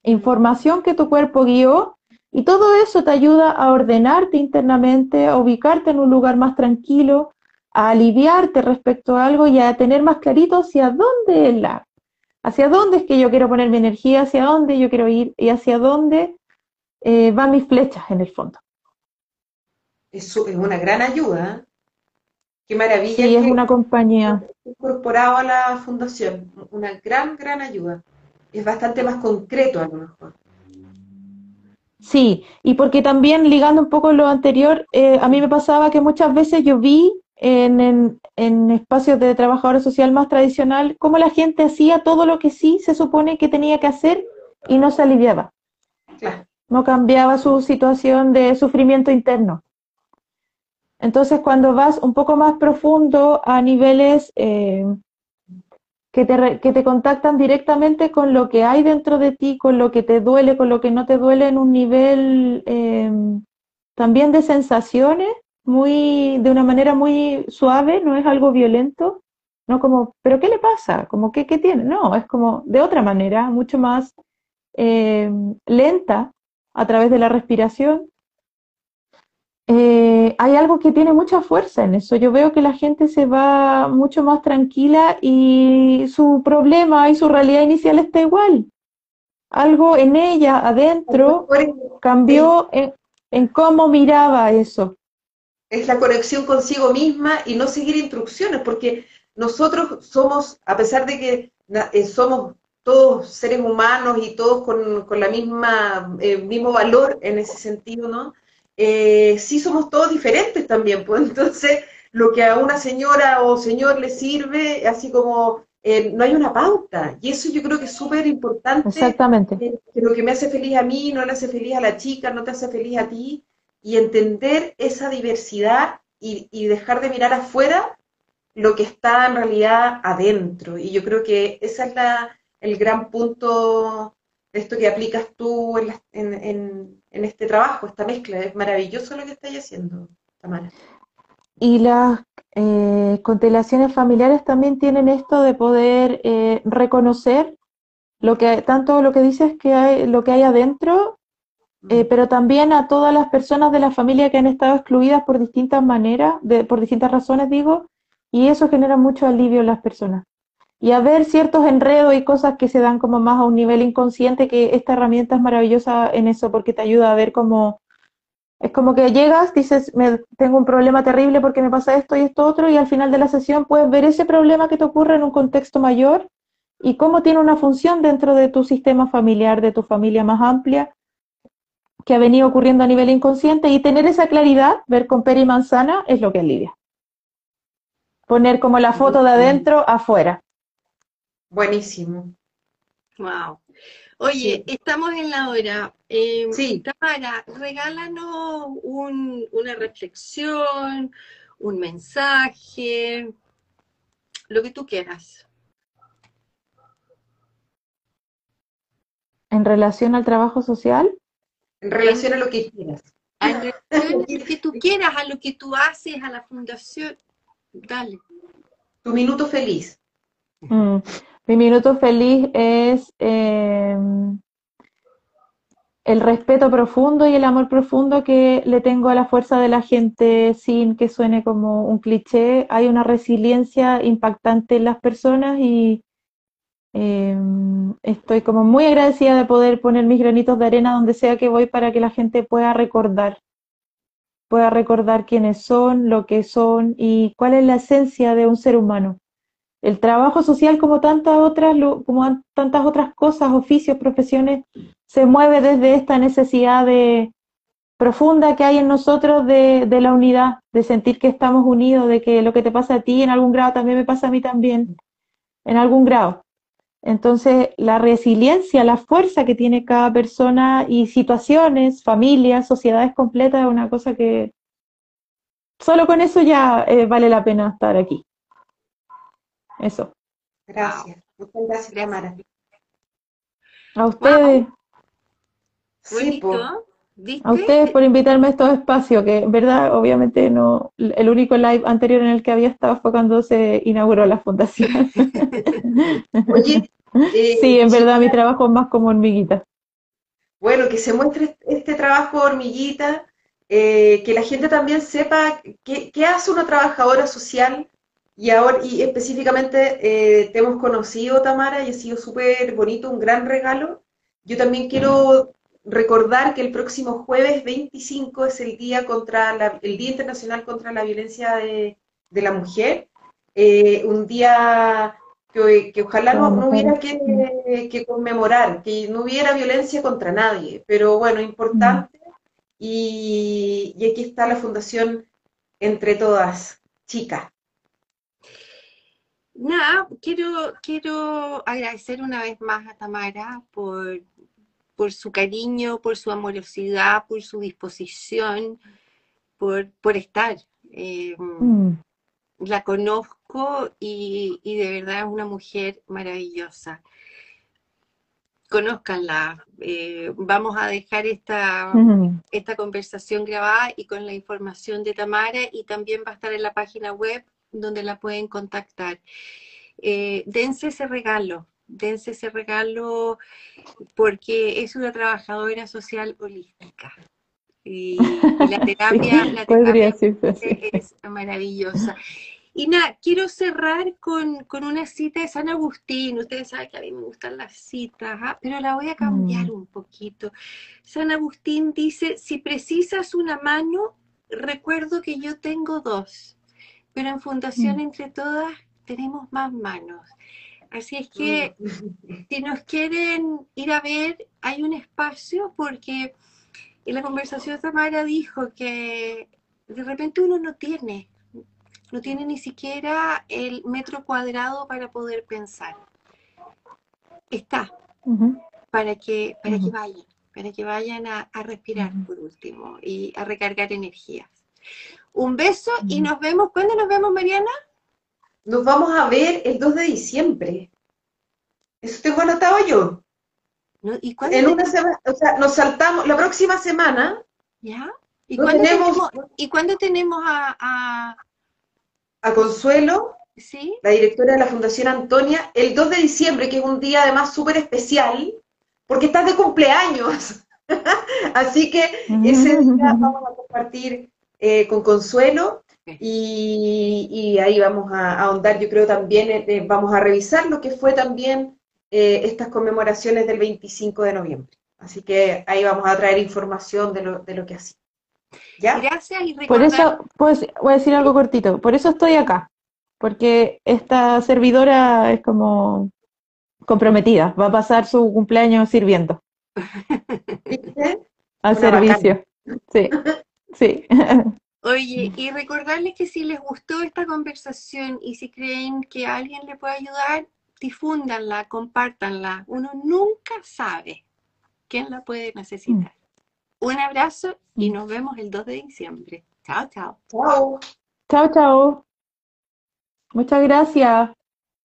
información que tu cuerpo guió y todo eso te ayuda a ordenarte internamente, a ubicarte en un lugar más tranquilo, a aliviarte respecto a algo y a tener más clarito hacia dónde es la, hacia dónde es que yo quiero poner mi energía, hacia dónde yo quiero ir y hacia dónde eh, van mis flechas en el fondo. Es, es una gran ayuda. Qué maravilla. Sí, es una compañía. Incorporado a la fundación. Una gran, gran ayuda. Es bastante más concreto a lo mejor. Sí, y porque también ligando un poco lo anterior, eh, a mí me pasaba que muchas veces yo vi en, en, en, espacios de trabajador social más tradicional cómo la gente hacía todo lo que sí se supone que tenía que hacer y no se aliviaba. No cambiaba su situación de sufrimiento interno. Entonces, cuando vas un poco más profundo a niveles eh, que te, que te contactan directamente con lo que hay dentro de ti, con lo que te duele, con lo que no te duele en un nivel eh, también de sensaciones, muy, de una manera muy suave, no es algo violento, no como, pero ¿qué le pasa? Como, ¿qué, qué tiene? No, es como de otra manera, mucho más eh, lenta, a través de la respiración, eh, hay algo que tiene mucha fuerza en eso. Yo veo que la gente se va mucho más tranquila y su problema y su realidad inicial está igual. Algo en ella, adentro, cambió en, en cómo miraba eso. Es la conexión consigo misma y no seguir instrucciones, porque nosotros somos, a pesar de que eh, somos todos seres humanos y todos con, con la misma, eh, mismo valor en ese sentido, ¿no? Eh, sí somos todos diferentes también, pues entonces lo que a una señora o señor le sirve, así como eh, no hay una pauta, y eso yo creo que es súper importante. Exactamente. Eh, que lo que me hace feliz a mí no le hace feliz a la chica, no te hace feliz a ti, y entender esa diversidad y, y dejar de mirar afuera lo que está en realidad adentro. Y yo creo que ese es la, el gran punto de esto que aplicas tú en, la, en, en, en este trabajo, esta mezcla. Es maravilloso lo que estáis haciendo, Tamara. Y las eh, constelaciones familiares también tienen esto de poder eh, reconocer lo que tanto lo que dices que hay, lo que hay adentro, eh, pero también a todas las personas de la familia que han estado excluidas por distintas maneras, de, por distintas razones, digo, y eso genera mucho alivio en las personas. Y a ver ciertos enredos y cosas que se dan como más a un nivel inconsciente, que esta herramienta es maravillosa en eso porque te ayuda a ver cómo, es como que llegas, dices, me, tengo un problema terrible porque me pasa esto y esto otro, y al final de la sesión puedes ver ese problema que te ocurre en un contexto mayor y cómo tiene una función dentro de tu sistema familiar, de tu familia más amplia, que ha venido ocurriendo a nivel inconsciente, y tener esa claridad, ver con pera y manzana, es lo que alivia. Poner como la foto de adentro afuera. Buenísimo. Wow. Oye, sí. estamos en la hora. Eh, sí. Tamara, regálanos un, una reflexión, un mensaje, lo que tú quieras. ¿En relación al trabajo social? En relación a lo que quieras. A lo que tú quieras, a lo que tú haces, a la fundación. Dale. Tu minuto feliz. Mm. Mi minuto feliz es em, el respeto profundo y el amor profundo que le tengo a la fuerza de la gente sin que suene como un cliché. Hay una resiliencia impactante en las personas y em, estoy como muy agradecida de poder poner mis granitos de arena donde sea que voy para que la gente pueda recordar, pueda recordar quiénes son, lo que son y cuál es la esencia de un ser humano. El trabajo social, como tantas otras, como tantas otras cosas, oficios, profesiones, se mueve desde esta necesidad de, profunda que hay en nosotros de, la unidad, de sentir que estamos unidos, de que lo que te pasa a ti en algún grado también me pasa a mí también, en algún grado. Entonces, la resiliencia, la fuerza que tiene cada persona y situaciones, familias, sociedades completas, es una cosa que solo con eso ya eh, vale la pena estar aquí. Eso. Gracias. Muchas gracias, Mara. A ustedes. Sí, a ustedes por invitarme a estos espacios, que en verdad, obviamente no, el único live anterior en el que había estado fue cuando se inauguró la fundación. Oye, eh, sí, en verdad mi trabajo es más como hormiguita. Bueno, que se muestre este trabajo hormiguita, eh, que la gente también sepa qué hace una trabajadora social y ahora, y específicamente eh, te hemos conocido, Tamara, y ha sido súper bonito, un gran regalo. Yo también quiero recordar que el próximo jueves 25 es el Día, contra el día Internacional contra la Violencia de, la Mujer. Eh, un día que, ojalá no, hubiera que, conmemorar, que no hubiera violencia contra nadie, pero bueno, importante. Y, y aquí está la Fundación Entre Todas, chicas. Nada, quiero, quiero agradecer una vez más a Tamara por, por su cariño, por su amorosidad, por su disposición, por, por estar. Eh, mm. La conozco y, de verdad es una mujer maravillosa. Conózcanla. Eh, vamos a dejar esta, esta conversación grabada y con la información de Tamara y también va a estar en la página web donde la pueden contactar. Eh, dense ese regalo, dense ese regalo porque es una trabajadora social holística. Y, la terapia, la terapia es, maravillosa. Y nada, quiero cerrar con, una cita de San Agustín. Ustedes saben que a mí me gustan las citas, ¿ah? pero la voy a cambiar mm. un poquito. San Agustín dice, si precisas una mano, recuerdo que yo tengo dos pero en Fundación mm. Entre Todas tenemos más manos. Así es que mm. si nos quieren ir a ver, hay un espacio porque en la conversación Tamara dijo que de repente uno no tiene, no tiene ni siquiera el metro cuadrado para poder pensar. Está, para que, para que vayan, para que vayan a, a respirar por último y a recargar energías. Un beso y nos vemos. ¿Cuándo nos vemos, Mariana? Nos vamos a ver el 2 de diciembre. Eso tengo anotado yo. ¿Y cuándo en una semana, o sea, nos saltamos la próxima semana. ¿Ya? ¿Y, cuándo tenemos, ¿Y cuándo tenemos a, a... Consuelo? ¿Sí? La directora de la Fundación Antonia, el 2 de diciembre, que es un día además súper especial, porque estás de cumpleaños. Así que ese día vamos a compartir eh, con Consuelo y, ahí vamos a, ahondar, yo creo también, eh, eh, vamos a revisar lo que fue también estas conmemoraciones del 25 de noviembre. Así que ahí vamos a traer información de lo, de lo que hacía. ¿Ya? Gracias y Por eso, pues, voy a decir algo cortito, por eso estoy acá, porque esta servidora es como comprometida, va a pasar su cumpleaños sirviendo. Al servicio. Sí. Sí. Oye, y recordarles que si les gustó esta conversación y si creen que alguien le puede ayudar, difúndanla, compártanla. Uno nunca sabe quién la puede necesitar. Mm. Un abrazo y mm. nos vemos el 2 de diciembre. Chao, chao. Chao. Chao, chao. Muchas gracias.